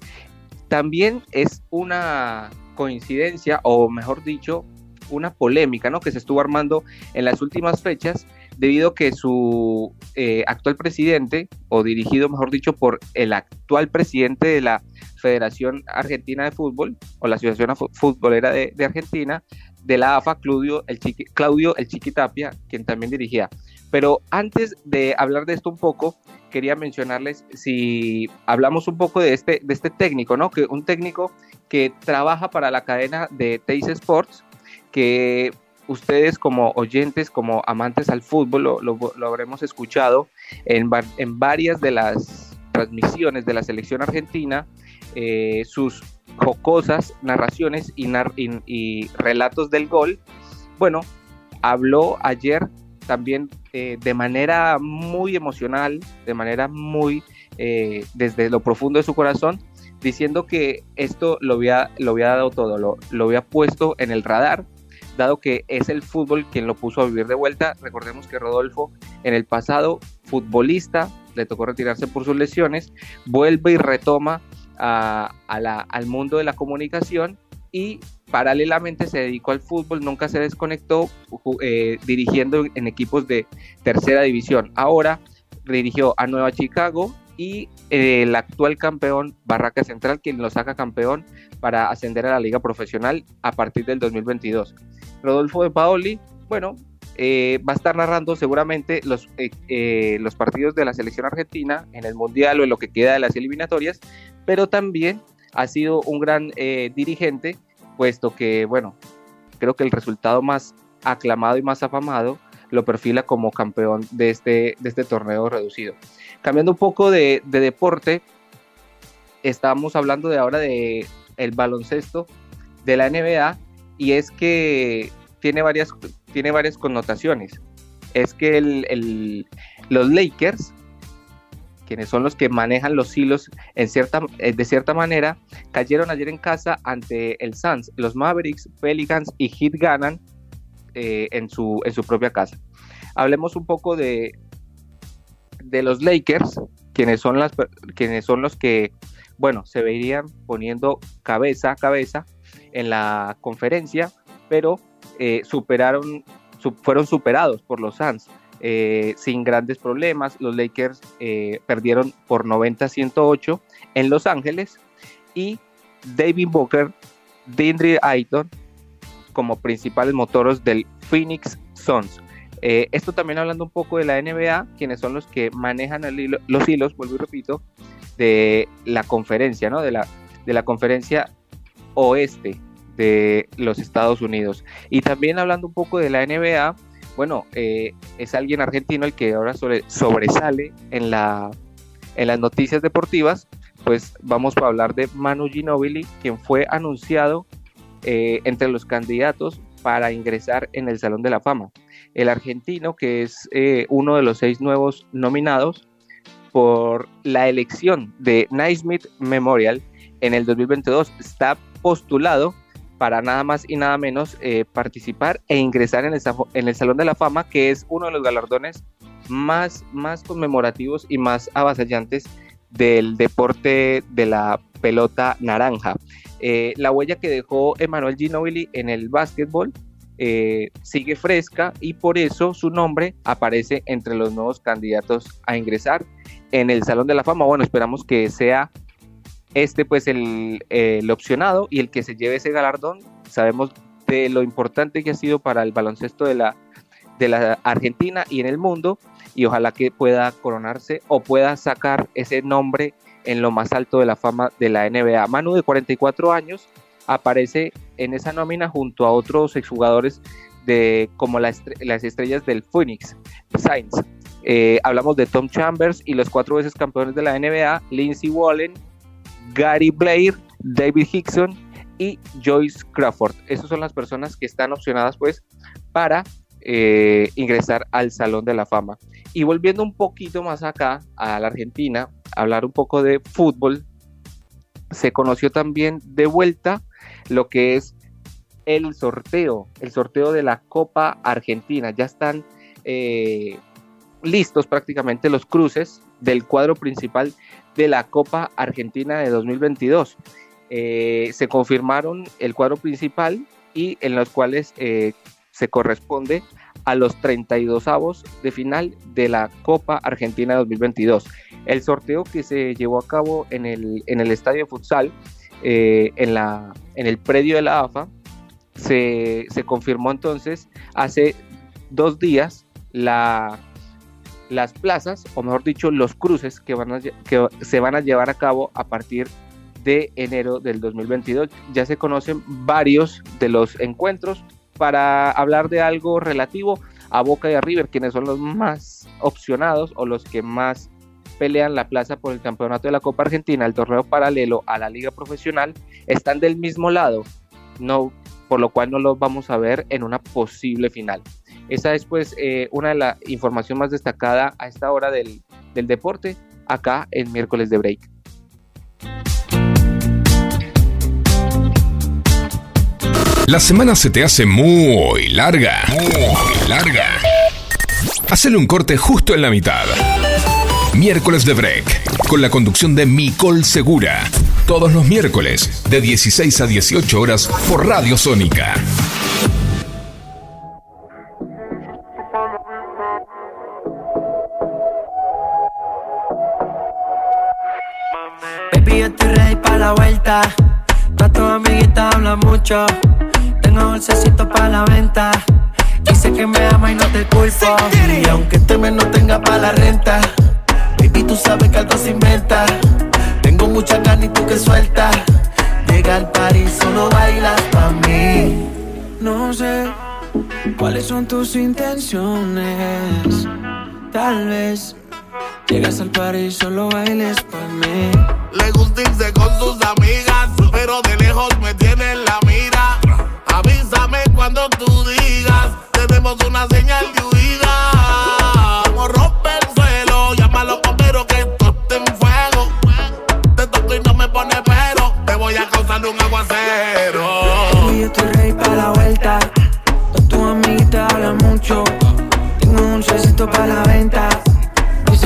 También es una coincidencia, o mejor dicho, una polémica, ¿no? Que se estuvo armando en las últimas fechas debido a que su eh, actual presidente, o dirigido, mejor dicho, por el actual presidente de la Federación Argentina de Fútbol, o la Asociación Fu- Futbolera de, de Argentina, de la AFA, Claudio el, Chiqui, Claudio el Chiqui Tapia, quien también dirigía. Pero antes de hablar de esto un poco, quería mencionarles si hablamos un poco de este, de este técnico, ¿no? Que un técnico que trabaja para la cadena de Teis Sports, que ustedes como oyentes, como amantes al fútbol, lo, lo- habremos escuchado en, en varias de las transmisiones de la selección argentina, eh, sus jocosas narraciones y, nar- y relatos del gol. Bueno, habló ayer también eh, de manera muy emocional, de manera muy eh, desde lo profundo de su corazón, diciendo que esto lo había, lo había dado todo, lo, lo había puesto en el radar, dado que es el fútbol quien lo puso a vivir de vuelta. Recordemos que Rodolfo en el pasado, futbolista, le tocó retirarse por sus lesiones, vuelve y retoma al mundo de la comunicación y paralelamente se dedicó al fútbol, nunca se desconectó eh, dirigiendo en equipos de tercera división. Ahora dirigió a Nueva Chicago y eh, el actual campeón Barraca Central, quien lo saca campeón para ascender a la liga profesional a partir del 2022. Rodolfo de Paoli, bueno, eh, va a estar narrando seguramente los, los partidos de la selección argentina en el Mundial o en lo que queda de las eliminatorias, pero también ha sido un gran dirigente, puesto que, bueno, creo que el resultado más aclamado y más afamado lo perfila como campeón de este, de este torneo reducido. Cambiando un poco de, de deporte, estamos hablando de ahora de baloncesto de la NBA y es que tiene varias, tiene varias connotaciones. Es que el- el- los Lakers, quienes son los que manejan los hilos en cierta, eh, de cierta manera, cayeron ayer en casa ante el Suns. Los Mavericks, Pelicans y Heat ganan eh, en, su, en su propia casa. Hablemos un poco de, de los Lakers, quienes son, las, quienes son los que, bueno, se verían poniendo cabeza a cabeza en la conferencia, pero eh, superaron, su- fueron superados por los Suns. Eh, sin grandes problemas, los Lakers eh, perdieron por 90-108 en Los Ángeles y David Booker, Dindri Ayton como principales motores del Phoenix Suns. Eh, esto también hablando un poco de la NBA, quienes son los que manejan los hilos, vuelvo y repito, de la conferencia, ¿no? De la, de la conferencia oeste de los Estados Unidos. Y también hablando un poco de la NBA, bueno, eh, es alguien argentino el que ahora sobre- sobresale en, la, las noticias deportivas pues vamos a hablar de Manu Ginobili, quien fue anunciado eh, entre los candidatos para ingresar en el Salón de la Fama. El argentino, que es eh, uno de los seis nuevos nominados por la elección de Naismith Memorial en el 2022, está postulado para nada más y nada menos eh, participar e ingresar en el, en el Salón de la Fama, que es uno de los galardones más, más conmemorativos y más avasallantes del deporte de la pelota naranja. Eh, la huella que dejó Emanuel Ginobili en el básquetbol eh, sigue fresca y por eso su nombre aparece entre los nuevos candidatos a ingresar en el Salón de la Fama. Bueno, esperamos que sea este pues el, el opcionado y el que se lleve ese galardón. Sabemos de lo importante que ha sido para el baloncesto de la, de la Argentina y en el mundo y ojalá que pueda coronarse o pueda sacar ese nombre en lo más alto de la fama de la NBA. Manu de 44 años aparece en esa nómina junto a otros exjugadores de como las estrellas del Phoenix Saints. Eh, hablamos de Tom Chambers y los cuatro veces campeones de la NBA, Lindsey Wallen, Gary Blair, David Hickson y Joyce Crawford. Esas son las personas que están opcionadas pues para eh, ingresar al Salón de la Fama. Y volviendo un poquito más acá a la Argentina, hablar un poco de fútbol, se conoció también de vuelta lo que es el sorteo, el sorteo de la Copa Argentina. Ya están eh, listos prácticamente los cruces del cuadro principal de la Copa Argentina de 2022. Eh, se confirmaron el cuadro principal y en los cuales eh, se corresponde a los 32 avos de final de la Copa Argentina 2022. El sorteo que se llevó a cabo en el, en el estadio de futsal, eh, en, la, en el predio de la AFA, se, se confirmó entonces hace dos días la, las plazas, o mejor dicho, los cruces que, van a que se van a llevar a cabo a partir de enero del 2022. Ya se conocen varios de los encuentros para hablar de algo relativo a Boca y a River, quienes son los más opcionados o los que más pelean la plaza por el campeonato de la Copa Argentina, el torneo paralelo a la liga profesional, están del mismo lado, no, por lo cual no los vamos a ver en una posible final. Esa es pues eh, una de la información más destacada a esta hora del, del deporte, acá en miércoles de break. La semana se te hace muy larga. Muy larga. Hacele un corte justo en la mitad. Miércoles de Break. Con la conducción de Micol Segura. Todos los miércoles, de 16 a 18 horas, por Radio Sónica. Baby, yo estoy ready para la vuelta. Todas tus amiguitas hablan mucho. Tengo dulcecito para la venta. Dice que me ama y no te culpo. Y aunque este mes no tenga para la renta, baby, tú sabes que algo se inventa. Tengo mucha carne y tú que suelta. Llega al party, solo bailas pa' mí. No sé cuáles son tus intenciones. Tal vez llegas al party y solo bailes por mí. Le gusta irse con sus amigas, pero de lejos me tiene en la mira. Avísame cuando tú digas, tenemos una señal de huida. Como rompe el suelo, llama a los bomberos que esto está en fuego. Te toco y no me pone pero, te voy a causar un aguacero. Baby, yo estoy ready para la vuelta. Todas tus amiguitas hablan mucho. Tengo un dulcecito para la venta.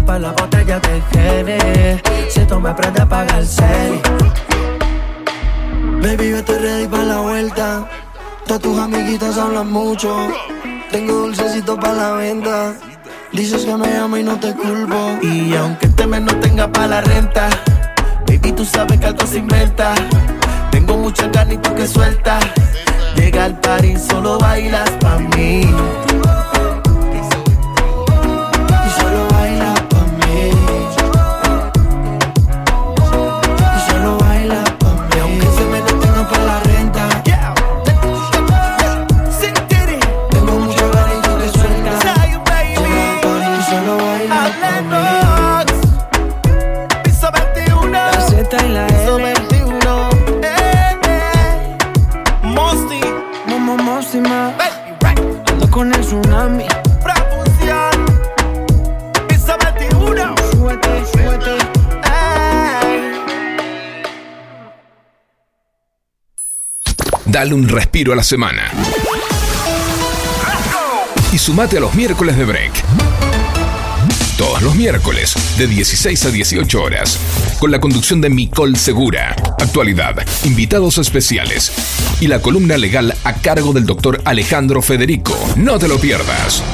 Tapa la botella de Gene. Si tú me aprendes, paga el serie. Baby, yo estoy ready para la vuelta. Todas tus amiguitas hablan mucho. Tengo dulcecito para la venta. Dices que me amo y no te culpo. Y aunque este mes no tenga para la renta, baby, tú sabes que algo se inventa. Tengo muchas tú que sueltas. Llega al party, solo bailas pa' mí. Dale un respiro a la semana. Y sumate a los miércoles de break. Todos los miércoles, de 16 a 18 horas, con la conducción de Micol Segura, actualidad, invitados especiales y la columna legal a cargo del doctor Alejandro Federico. No te lo pierdas.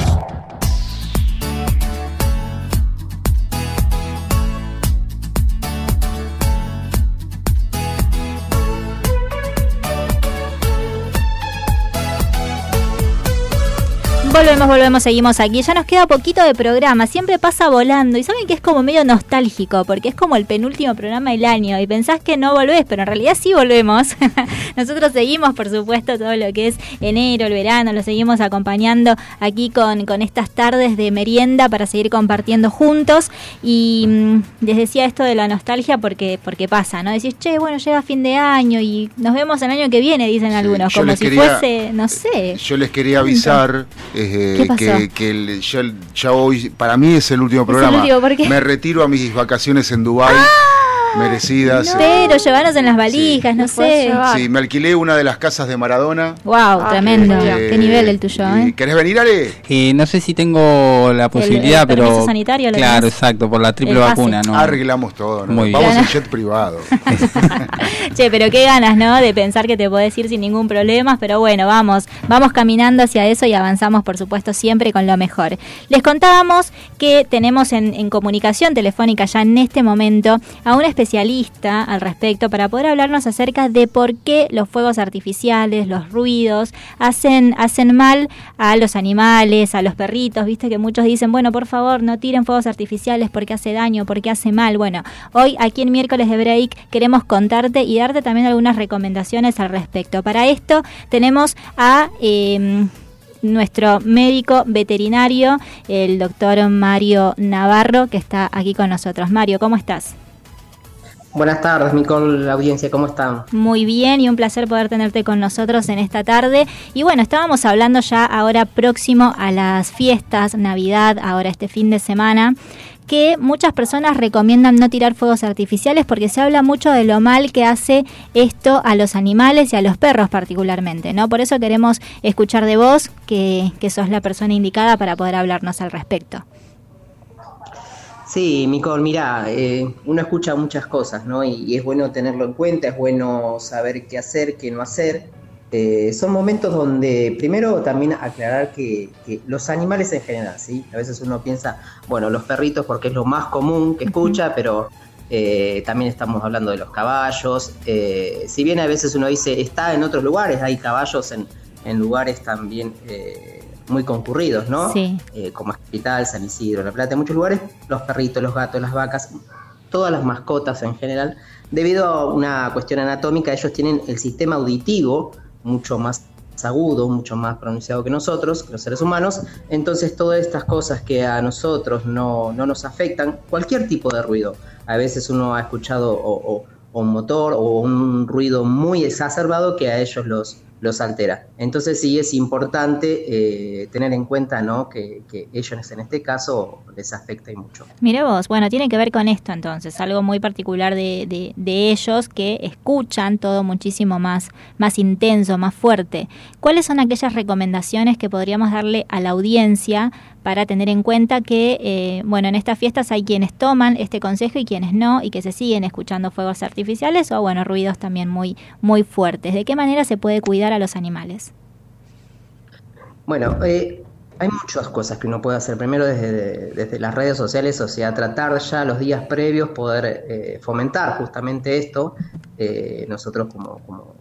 Volvemos, volvemos, seguimos aquí. Ya nos queda poquito de programa. Siempre pasa volando. Y saben que es como medio nostálgico, porque es como el penúltimo programa del año. Y pensás que no volvés, pero en realidad sí volvemos. Nosotros seguimos, por supuesto, todo lo que es enero, el verano. Lo seguimos acompañando aquí con, con estas tardes de merienda para seguir compartiendo juntos. Y mm, les decía esto de la nostalgia porque, porque pasa, ¿no? Decís, che, bueno, llega fin de año y nos vemos el año que viene, dicen algunos. Como si quería- fuese, no sé. Yo les quería avisar eh, ¿Qué pasó? que, que el- ya, ya hoy, para mí es el último el programa. último, ¿por qué? Ah, Me retiro a mis vacaciones en Dubái, merecidas. Pero llevarnos en las valijas, no sé. Sí, me alquilé una de las casas de Maradona. Wow, tremendo. Eh, Qué nivel el tuyo, ¿eh? ¿Querés venir, Ale? Eh, no sé si tengo la posibilidad, el permiso pero. sanitario lo claro, tenés. exacto, por la triple El vacuna, ¿no? Arreglamos todo, ¿no? Muy Vamos bien. en jet privado. Che, pero qué ganas, ¿no? De pensar que te podés ir sin ningún problema, pero bueno, vamos, vamos caminando hacia eso y avanzamos, por supuesto, siempre con lo mejor. Les contábamos que tenemos en, en comunicación telefónica ya en este momento a un especialista al respecto para poder hablarnos acerca de por qué los fuegos artificiales, los ruidos, hacen, hacen mal a los animales, a los perritos, viste que muchos dicen, bueno, por favor, no tiren fuegos artificiales porque hace daño, porque hace mal. Bueno, hoy aquí en miércoles de break queremos contarte y darte también algunas recomendaciones al respecto. Para esto tenemos a... eh, nuestro médico veterinario, el doctor Mario Navarro, que está aquí con nosotros. Mario, ¿cómo estás? Buenas tardes, Nicole, la audiencia, ¿cómo están? Muy bien y un placer poder tenerte con nosotros en esta tarde. Y bueno, estábamos hablando ya ahora próximo a las fiestas, Navidad, ahora este fin de semana, que muchas personas recomiendan no tirar fuegos artificiales porque se habla mucho de lo mal que hace esto a los animales y a los perros particularmente, ¿no? Por eso queremos escuchar de vos que, que sos la persona indicada para poder hablarnos al respecto. Sí, Nicole, mira, eh, uno escucha muchas cosas, ¿no? Y, y es bueno tenerlo en cuenta, es bueno saber qué hacer, qué no hacer. Eh, son momentos donde, primero, también aclarar que, que los animales en general, ¿sí? A veces uno piensa, bueno, los perritos porque es lo más común que escucha, pero eh, también estamos hablando de los caballos. Eh, si bien a veces uno dice, está en otros lugares, hay caballos en, en lugares también eh, muy concurridos, ¿no? Sí. Eh, como Capital, San Isidro, La Plata, en muchos lugares, los perritos, los gatos, las vacas, todas las mascotas en general, debido a una cuestión anatómica, ellos tienen el sistema auditivo mucho más agudo, mucho más pronunciado que nosotros, que los seres humanos, entonces todas estas cosas que a nosotros no, no nos afectan, cualquier tipo de ruido, a veces uno ha escuchado o, o- o un motor o un ruido muy exacerbado que a ellos los, los altera. Entonces sí es importante eh, tener en cuenta ¿no? que, ellos en este caso les afecta y mucho. Mire vos, bueno, tiene que ver con esto entonces, algo muy particular de, de, de ellos que escuchan todo muchísimo más, más intenso, más fuerte. ¿Cuáles son aquellas recomendaciones que podríamos darle a la audiencia para tener en cuenta que, eh, bueno, en estas fiestas hay quienes toman este consejo y quienes no, y que se siguen escuchando fuegos artificiales o, bueno, ruidos también muy, muy fuertes. ¿De qué manera se puede cuidar a los animales? Bueno, eh, hay muchas cosas que uno puede hacer. Primero desde, desde las redes sociales, o sea, tratar ya los días previos, poder eh, fomentar justamente esto. Eh, nosotros como, como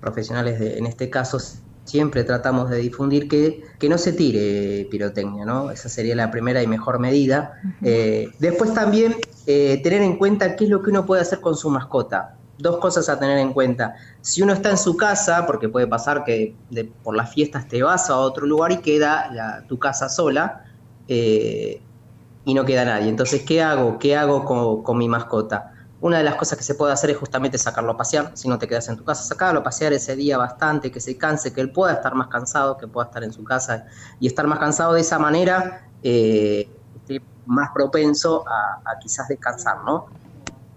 profesionales de, en este caso siempre tratamos de difundir que, que no se tire pirotecnia, ¿no? Esa sería la primera y mejor medida. Eh, después también eh, tener en cuenta qué es lo que uno puede hacer con su mascota. Dos cosas a tener en cuenta. Si uno está en su casa, porque puede pasar que de- por las fiestas te vas a otro lugar y queda la- tu casa sola eh, y no queda nadie. Entonces, ¿qué hago? ¿Qué hago con, con mi mascota? Una de las cosas que se puede hacer es justamente sacarlo a pasear, si no te quedas en tu casa, sacarlo a pasear ese día bastante, que se canse, que él pueda estar más cansado, que pueda estar en su casa y estar más cansado de esa manera, eh, esté más propenso a, quizás descansar, ¿no?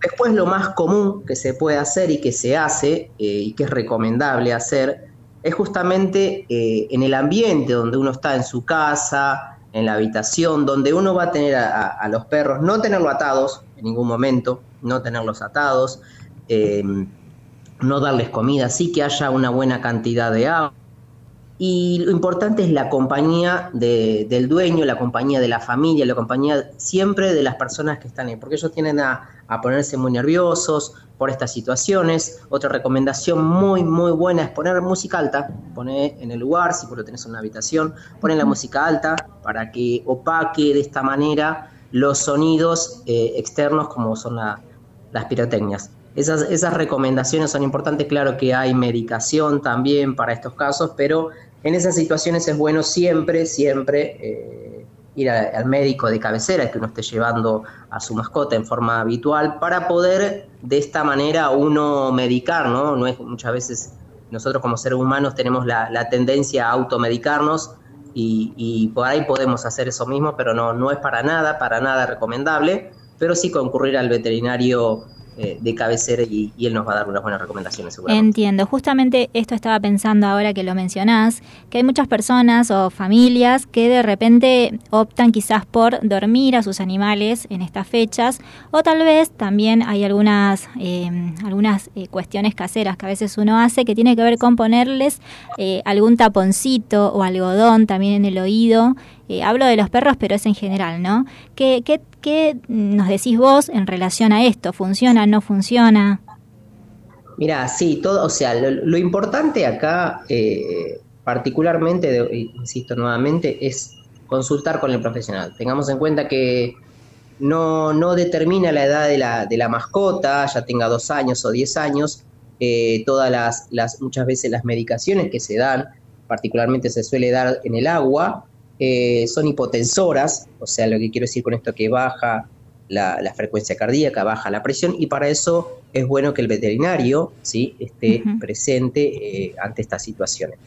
Después lo más común que se puede hacer y que se hace eh, y que es recomendable hacer es justamente eh, en el ambiente donde uno está en su casa, en la habitación, donde uno va a tener a, los perros, no tenerlos atados en ningún momento, no tenerlos atados, eh, no darles comida, sí que haya una buena cantidad de agua. Y lo importante es la compañía de- del dueño, la compañía de la familia, la compañía siempre de las personas que están ahí, porque ellos tienden a, a ponerse muy nerviosos por estas situaciones. Otra recomendación muy, muy buena es poner música alta, poner en el lugar, si vos lo tenés en una habitación, poner la música alta para que opaque de esta manera los sonidos eh, externos como son la- las pirotecnias. Esas, esas recomendaciones son importantes, claro que hay medicación también para estos casos, pero en esas situaciones es bueno siempre, siempre eh, ir al médico de cabecera que uno esté llevando a su mascota en forma habitual para poder de esta manera uno medicar, ¿no? No es muchas veces nosotros como seres humanos tenemos la, la tendencia a automedicarnos y, y por ahí podemos hacer eso mismo, pero no, no es para nada, para nada recomendable, pero sí concurrir al veterinario eh, de cabecera y, y él nos va a dar unas buenas recomendaciones seguramente. Entiendo, justamente esto estaba pensando ahora que lo mencionás, que hay muchas personas o familias que de repente optan quizás por dormir a sus animales en estas fechas, o tal vez también hay algunas, eh, algunas cuestiones caseras que a veces uno hace que tiene que ver con ponerles eh, algún taponcito o algodón también en el oído. Eh, hablo de los perros, pero es en general, ¿no? ¿Qué, qué, qué nos decís vos en relación a esto? ¿Funciona, no funciona? Mira, sí, todo, o sea, lo, importante acá, eh, particularmente, insisto nuevamente, es consultar con el profesional. Tengamos en cuenta que no, no determina la edad de la, de la mascota, ya tenga dos años o diez años, eh, todas las, las, muchas veces las medicaciones que se dan, particularmente se suele dar en el agua, eh, son hipotensoras, o sea, lo que quiero decir con esto que baja la, la frecuencia cardíaca, baja la presión, y para eso es bueno que el veterinario ¿sí? esté presente eh, ante estas situaciones.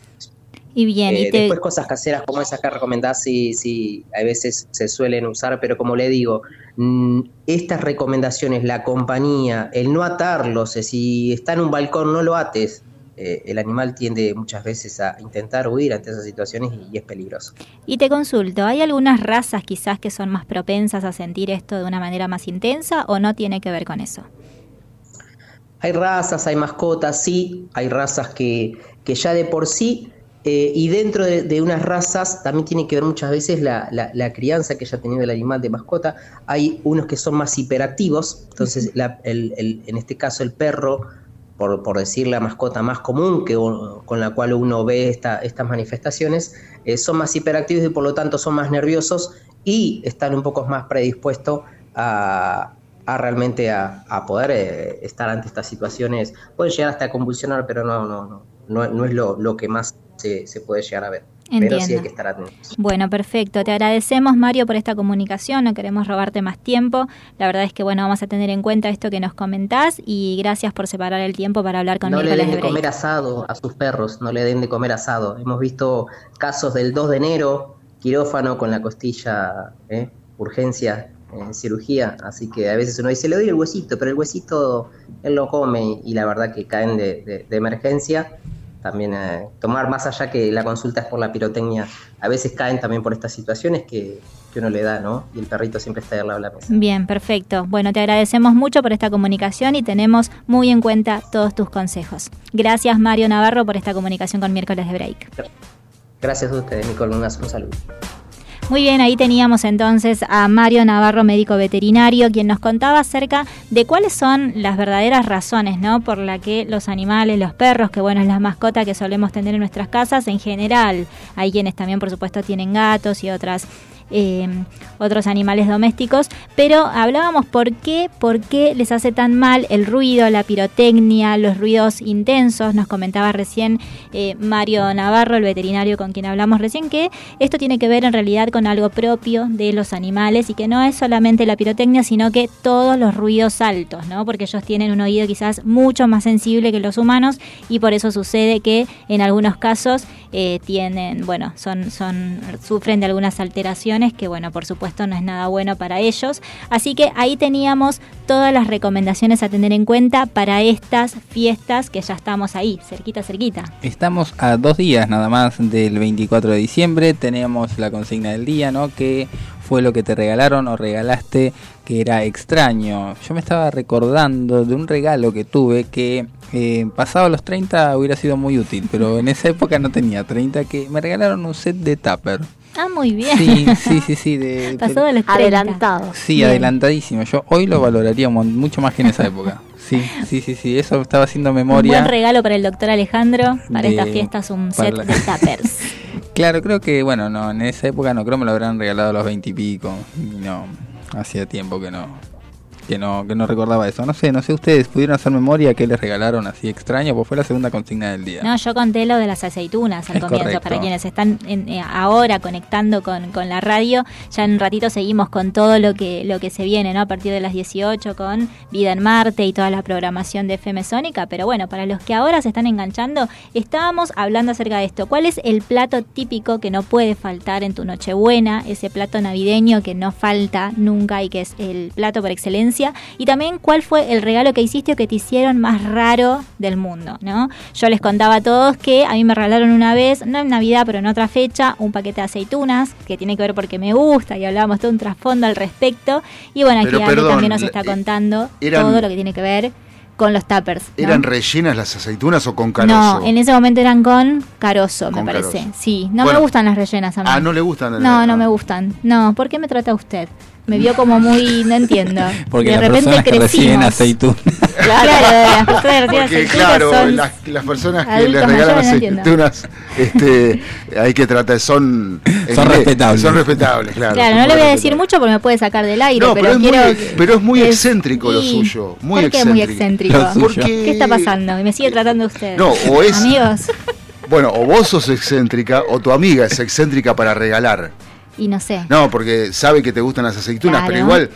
Y bien, Eh, y te- Después cosas caseras como esas que recomendás, sí, sí, a veces se suelen usar, pero como le digo, mm, estas recomendaciones, la compañía, el no atarlos, eh, si está en un balcón no lo ates, eh, el animal tiende muchas veces a intentar huir ante esas situaciones y, y es peligroso. Y te consulto, ¿hay algunas razas quizás que son más propensas a sentir esto de una manera más intensa o no tiene que ver con eso? Hay razas, hay mascotas, sí, hay razas que, que ya de por sí, eh, y dentro de, de unas razas también tiene que ver muchas veces la, la- la crianza que haya tenido el animal de mascota. Hay unos que son más hiperactivos, entonces la- el- el- en este caso el perro, por, decir la mascota más común que, con la cual uno ve esta- estas manifestaciones, eh, son más hiperactivos y por lo tanto son más nerviosos y están un poco más predispuestos a, realmente a, poder eh, estar ante estas situaciones. Pueden llegar hasta a convulsionar, pero no, no, no, no, no es lo, que más se puede llegar a ver. Pero sí hay que estar atentos. Bueno, perfecto. Te agradecemos, Mario, por esta comunicación. No queremos robarte más tiempo. La verdad es que, bueno, vamos a tener en cuenta esto que nos comentás y gracias por separar el tiempo para hablar con No le den de comer asado a sus perros, no le den de comer asado. Hemos visto casos del 2 de enero, quirófano con la costilla, ¿eh? urgencia, en cirugía, así que a veces uno dice, le doy el huesito, pero el huesito él lo come y la verdad que caen de, de- de emergencia. También eh, tomar más allá que la consulta es por la pirotecnia, a veces caen también por estas situaciones que, que uno le da, ¿no? Y el perrito siempre está al lado de la mesa. Bien, perfecto. Bueno, te agradecemos mucho por esta comunicación y tenemos muy en cuenta todos tus consejos. Gracias, Mario Navarro, por esta comunicación con Miércoles de Break. Gracias a ustedes, Nicole, un saludo. Muy bien, ahí teníamos entonces a Mario Navarro, médico veterinario, quien nos contaba acerca de cuáles son las verdaderas razones, ¿no? Por la que los animales, los perros, que bueno, es la mascota que solemos tener en nuestras casas en general. Hay quienes también, por supuesto, tienen gatos y otras eh, otros animales domésticos, pero hablábamos por qué, por qué les hace tan mal el ruido, la pirotecnia, los ruidos intensos. Nos comentaba recién eh, Mario Navarro, el veterinario con quien hablamos recién, que esto tiene que ver en realidad con algo propio de los animales y que no es solamente la pirotecnia, sino que todos los ruidos altos, ¿no? Porque ellos tienen un oído quizás mucho más sensible que los humanos y por eso sucede que en algunos casos eh, tienen, bueno, son, son, sufren de algunas alteraciones que, bueno, por supuesto no es nada bueno para ellos. Así que ahí teníamos todas las recomendaciones a tener en cuenta para estas fiestas que ya estamos ahí, cerquita, cerquita. Estamos a dos días nada más del 24 de diciembre. Tenemos la consigna del día, ¿no? Que fue lo que te regalaron o regalaste que era extraño. Yo me estaba recordando de un regalo que tuve que eh, pasado los 30 hubiera sido muy útil, pero en esa época no tenía 30, que me regalaron un set de tupper. Ah, muy bien. Sí, sí, sí, sí. De, Pasó de los 30. Adelantado. Sí, Bien. adelantadísimo. Yo hoy lo valoraría mucho más que en esa época. Sí, sí, sí, sí. Eso estaba haciendo Un memoria. buen regalo para el doctor Alejandro, para De- estas fiestas, un set la- de tuppers. Claro, creo que, bueno, no, en esa época no creo me lo habrán regalado a los 20 y pico. No, hacía tiempo que no, que no, que no recordaba eso. No sé, no sé ustedes, ¿pudieron hacer memoria que les regalaron así extraño? Pues fue la segunda consigna del día. No, yo conté lo de las aceitunas al Es comienzo. correcto. Para quienes están en- eh, ahora conectando con, con la radio, ya en un ratito seguimos con todo lo que, lo que se viene, ¿no? A partir de las 18 con Vida en Marte y toda la programación de FM Sónica. Pero bueno, para los que ahora se están enganchando, estábamos hablando acerca de esto. ¿Cuál es el plato típico que no puede faltar en tu Nochebuena? Ese plato navideño que no falta nunca y que es el plato por excelencia. Y también cuál fue el regalo que hiciste o que te hicieron más raro del mundo, ¿no? Yo les contaba a todos que a mí me regalaron una vez, no en Navidad, pero en otra fecha, un paquete de aceitunas, que tiene que ver porque me gusta y hablábamos todo un trasfondo al respecto. Y bueno, aquí perdón, también nos está eh, contando eran- todo lo que tiene que ver con los tuppers. ¿no? ¿Eran rellenas las aceitunas o con carozo? No, en ese momento eran con carozo, me parece. carozo. Sí, no Bueno. me gustan las rellenas a mí. Ah, ¿no le gustan? No, no me gustan. No, ¿por qué me trata usted? Me vio como muy, no entiendo. Porque de las repente personas que reciben crecimos. aceitunas. Claro, las personas que reciben Porque claro, son las, las personas que adultos le regalan no aceitunas, este, hay que tratar, son... Son respetables. Son respetables, claro. Claro, son no le voy a decir mucho porque me puede sacar del aire, No, pero, pero, es quiero. muy, pero es muy es- excéntrico lo suyo. Muy ¿Por qué excéntrico. muy excéntrico? Porque- ¿Qué está pasando? Y me sigue tratando usted. No, o es- Amigos. Bueno, o vos sos excéntrica o tu amiga es excéntrica para regalar. Y no sé. No, porque sabe que te gustan las aceitunas, Claro. pero igual,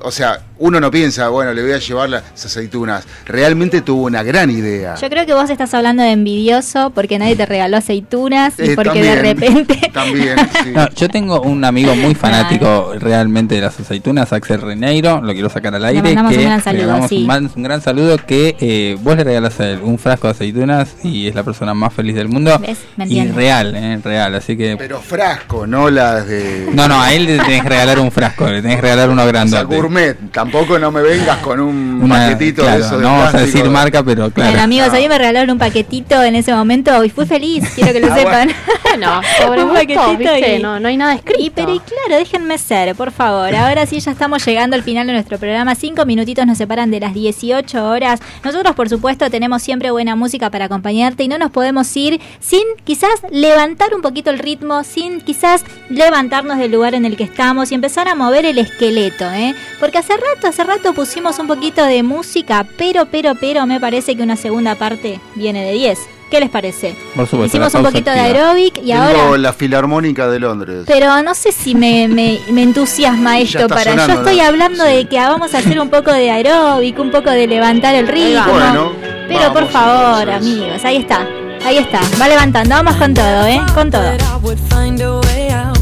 o sea, uno no piensa, bueno, le voy a llevar las aceitunas. Realmente tuvo una gran idea. Yo creo que vos estás hablando de envidioso porque nadie te regaló aceitunas y Eh, porque de también, repente. También, sí. No, yo tengo un amigo muy fanático realmente de las aceitunas, Axel Reneiro, lo quiero sacar al aire. mandamos que un gran saludo, le mandamos sí. un, gran saludo que eh, vos le regalas a él un frasco de aceitunas y es la persona más feliz del mundo. ¿Ves? Me y real, eh, real, así que... Pero frasco, no las de... No, no, a él le tenés que regalar un frasco, le tenés que regalar uno O sea, grandote. gourmet. Tampoco no me vengas con un Una- paquetito claro, de esos de no vamos a decir marca, pero claro. Bueno, amigos, a mí me regalaron un paquetito en ese momento y fui feliz, quiero que lo Ah, sepan. Bueno, sobre Un paquetito ¿viste? y- No, no hay nada escrito. Y pero y claro, déjenme ser, por favor. Ahora sí ya estamos llegando al final de nuestro programa. Cinco minutitos nos separan de las 18 horas. Nosotros, por supuesto, tenemos siempre buena música para acompañarte y no nos podemos ir sin quizás levantar un poquito el ritmo, sin quizás levantarnos del lugar en el que estamos y empezar a mover el esqueleto, ¿eh? Porque hace rato, hace rato pusimos un poquito de música, pero, pero, pero me parece que una segunda parte viene de 10. ¿Qué les parece? Por supuesto, Hicimos un poquito de aeróbic y Tengo ahora... la Filarmónica de Londres. Pero no sé si me, me, me entusiasma esto para. sonando, Yo estoy ¿no? hablando de que vamos a hacer un poco de aeróbic, un poco de levantar el ritmo. Bueno, Pero por favor, amigos, ahí está. Ahí está. Va levantando. Vamos con todo, ¿eh? Con todo. I would find a way out.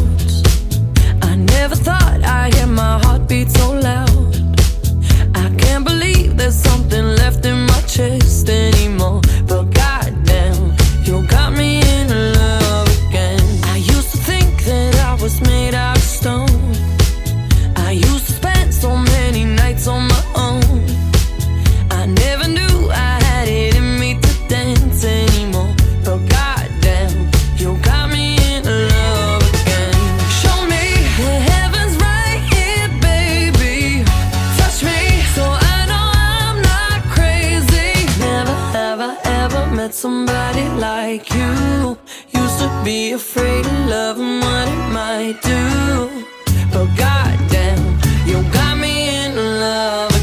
I never thought I'd hear my heartbeat so in my be afraid of love and what it might do. But goddamn, you got me in love.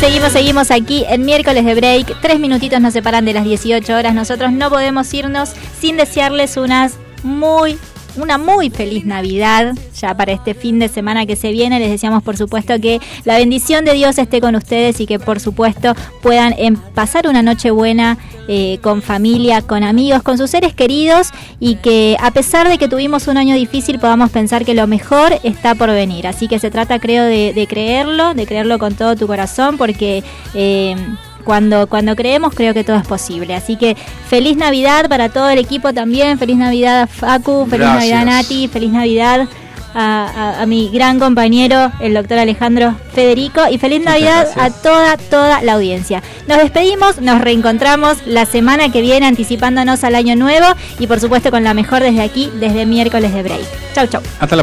Seguimos, seguimos aquí en miércoles de break. Tres minutitos nos separan de las 18 horas. Nosotros no podemos irnos sin desearles unas muy, una muy feliz Navidad. Ya para este fin de semana que se viene, les deseamos por supuesto que la bendición de Dios esté con ustedes y que por supuesto puedan em, pasar una noche buena eh, con familia, con amigos, con sus seres queridos y que a pesar de que tuvimos un año difícil podamos pensar que lo mejor está por venir. Así que se trata creo de, creerlo, de creerlo con todo tu corazón porque... eh, cuando, cuando creemos creo que todo es posible. Así que feliz Navidad para todo el equipo también, feliz Navidad a Facu, feliz Gracias. Navidad Nati, feliz Navidad a, a- a mi gran compañero, el doctor Alejandro Federico, y feliz Navidad a toda, toda la audiencia. Nos despedimos, nos reencontramos la semana que viene anticipándonos al año nuevo y por supuesto con la mejor desde aquí, desde miércoles de break. Chau, chau. Hasta la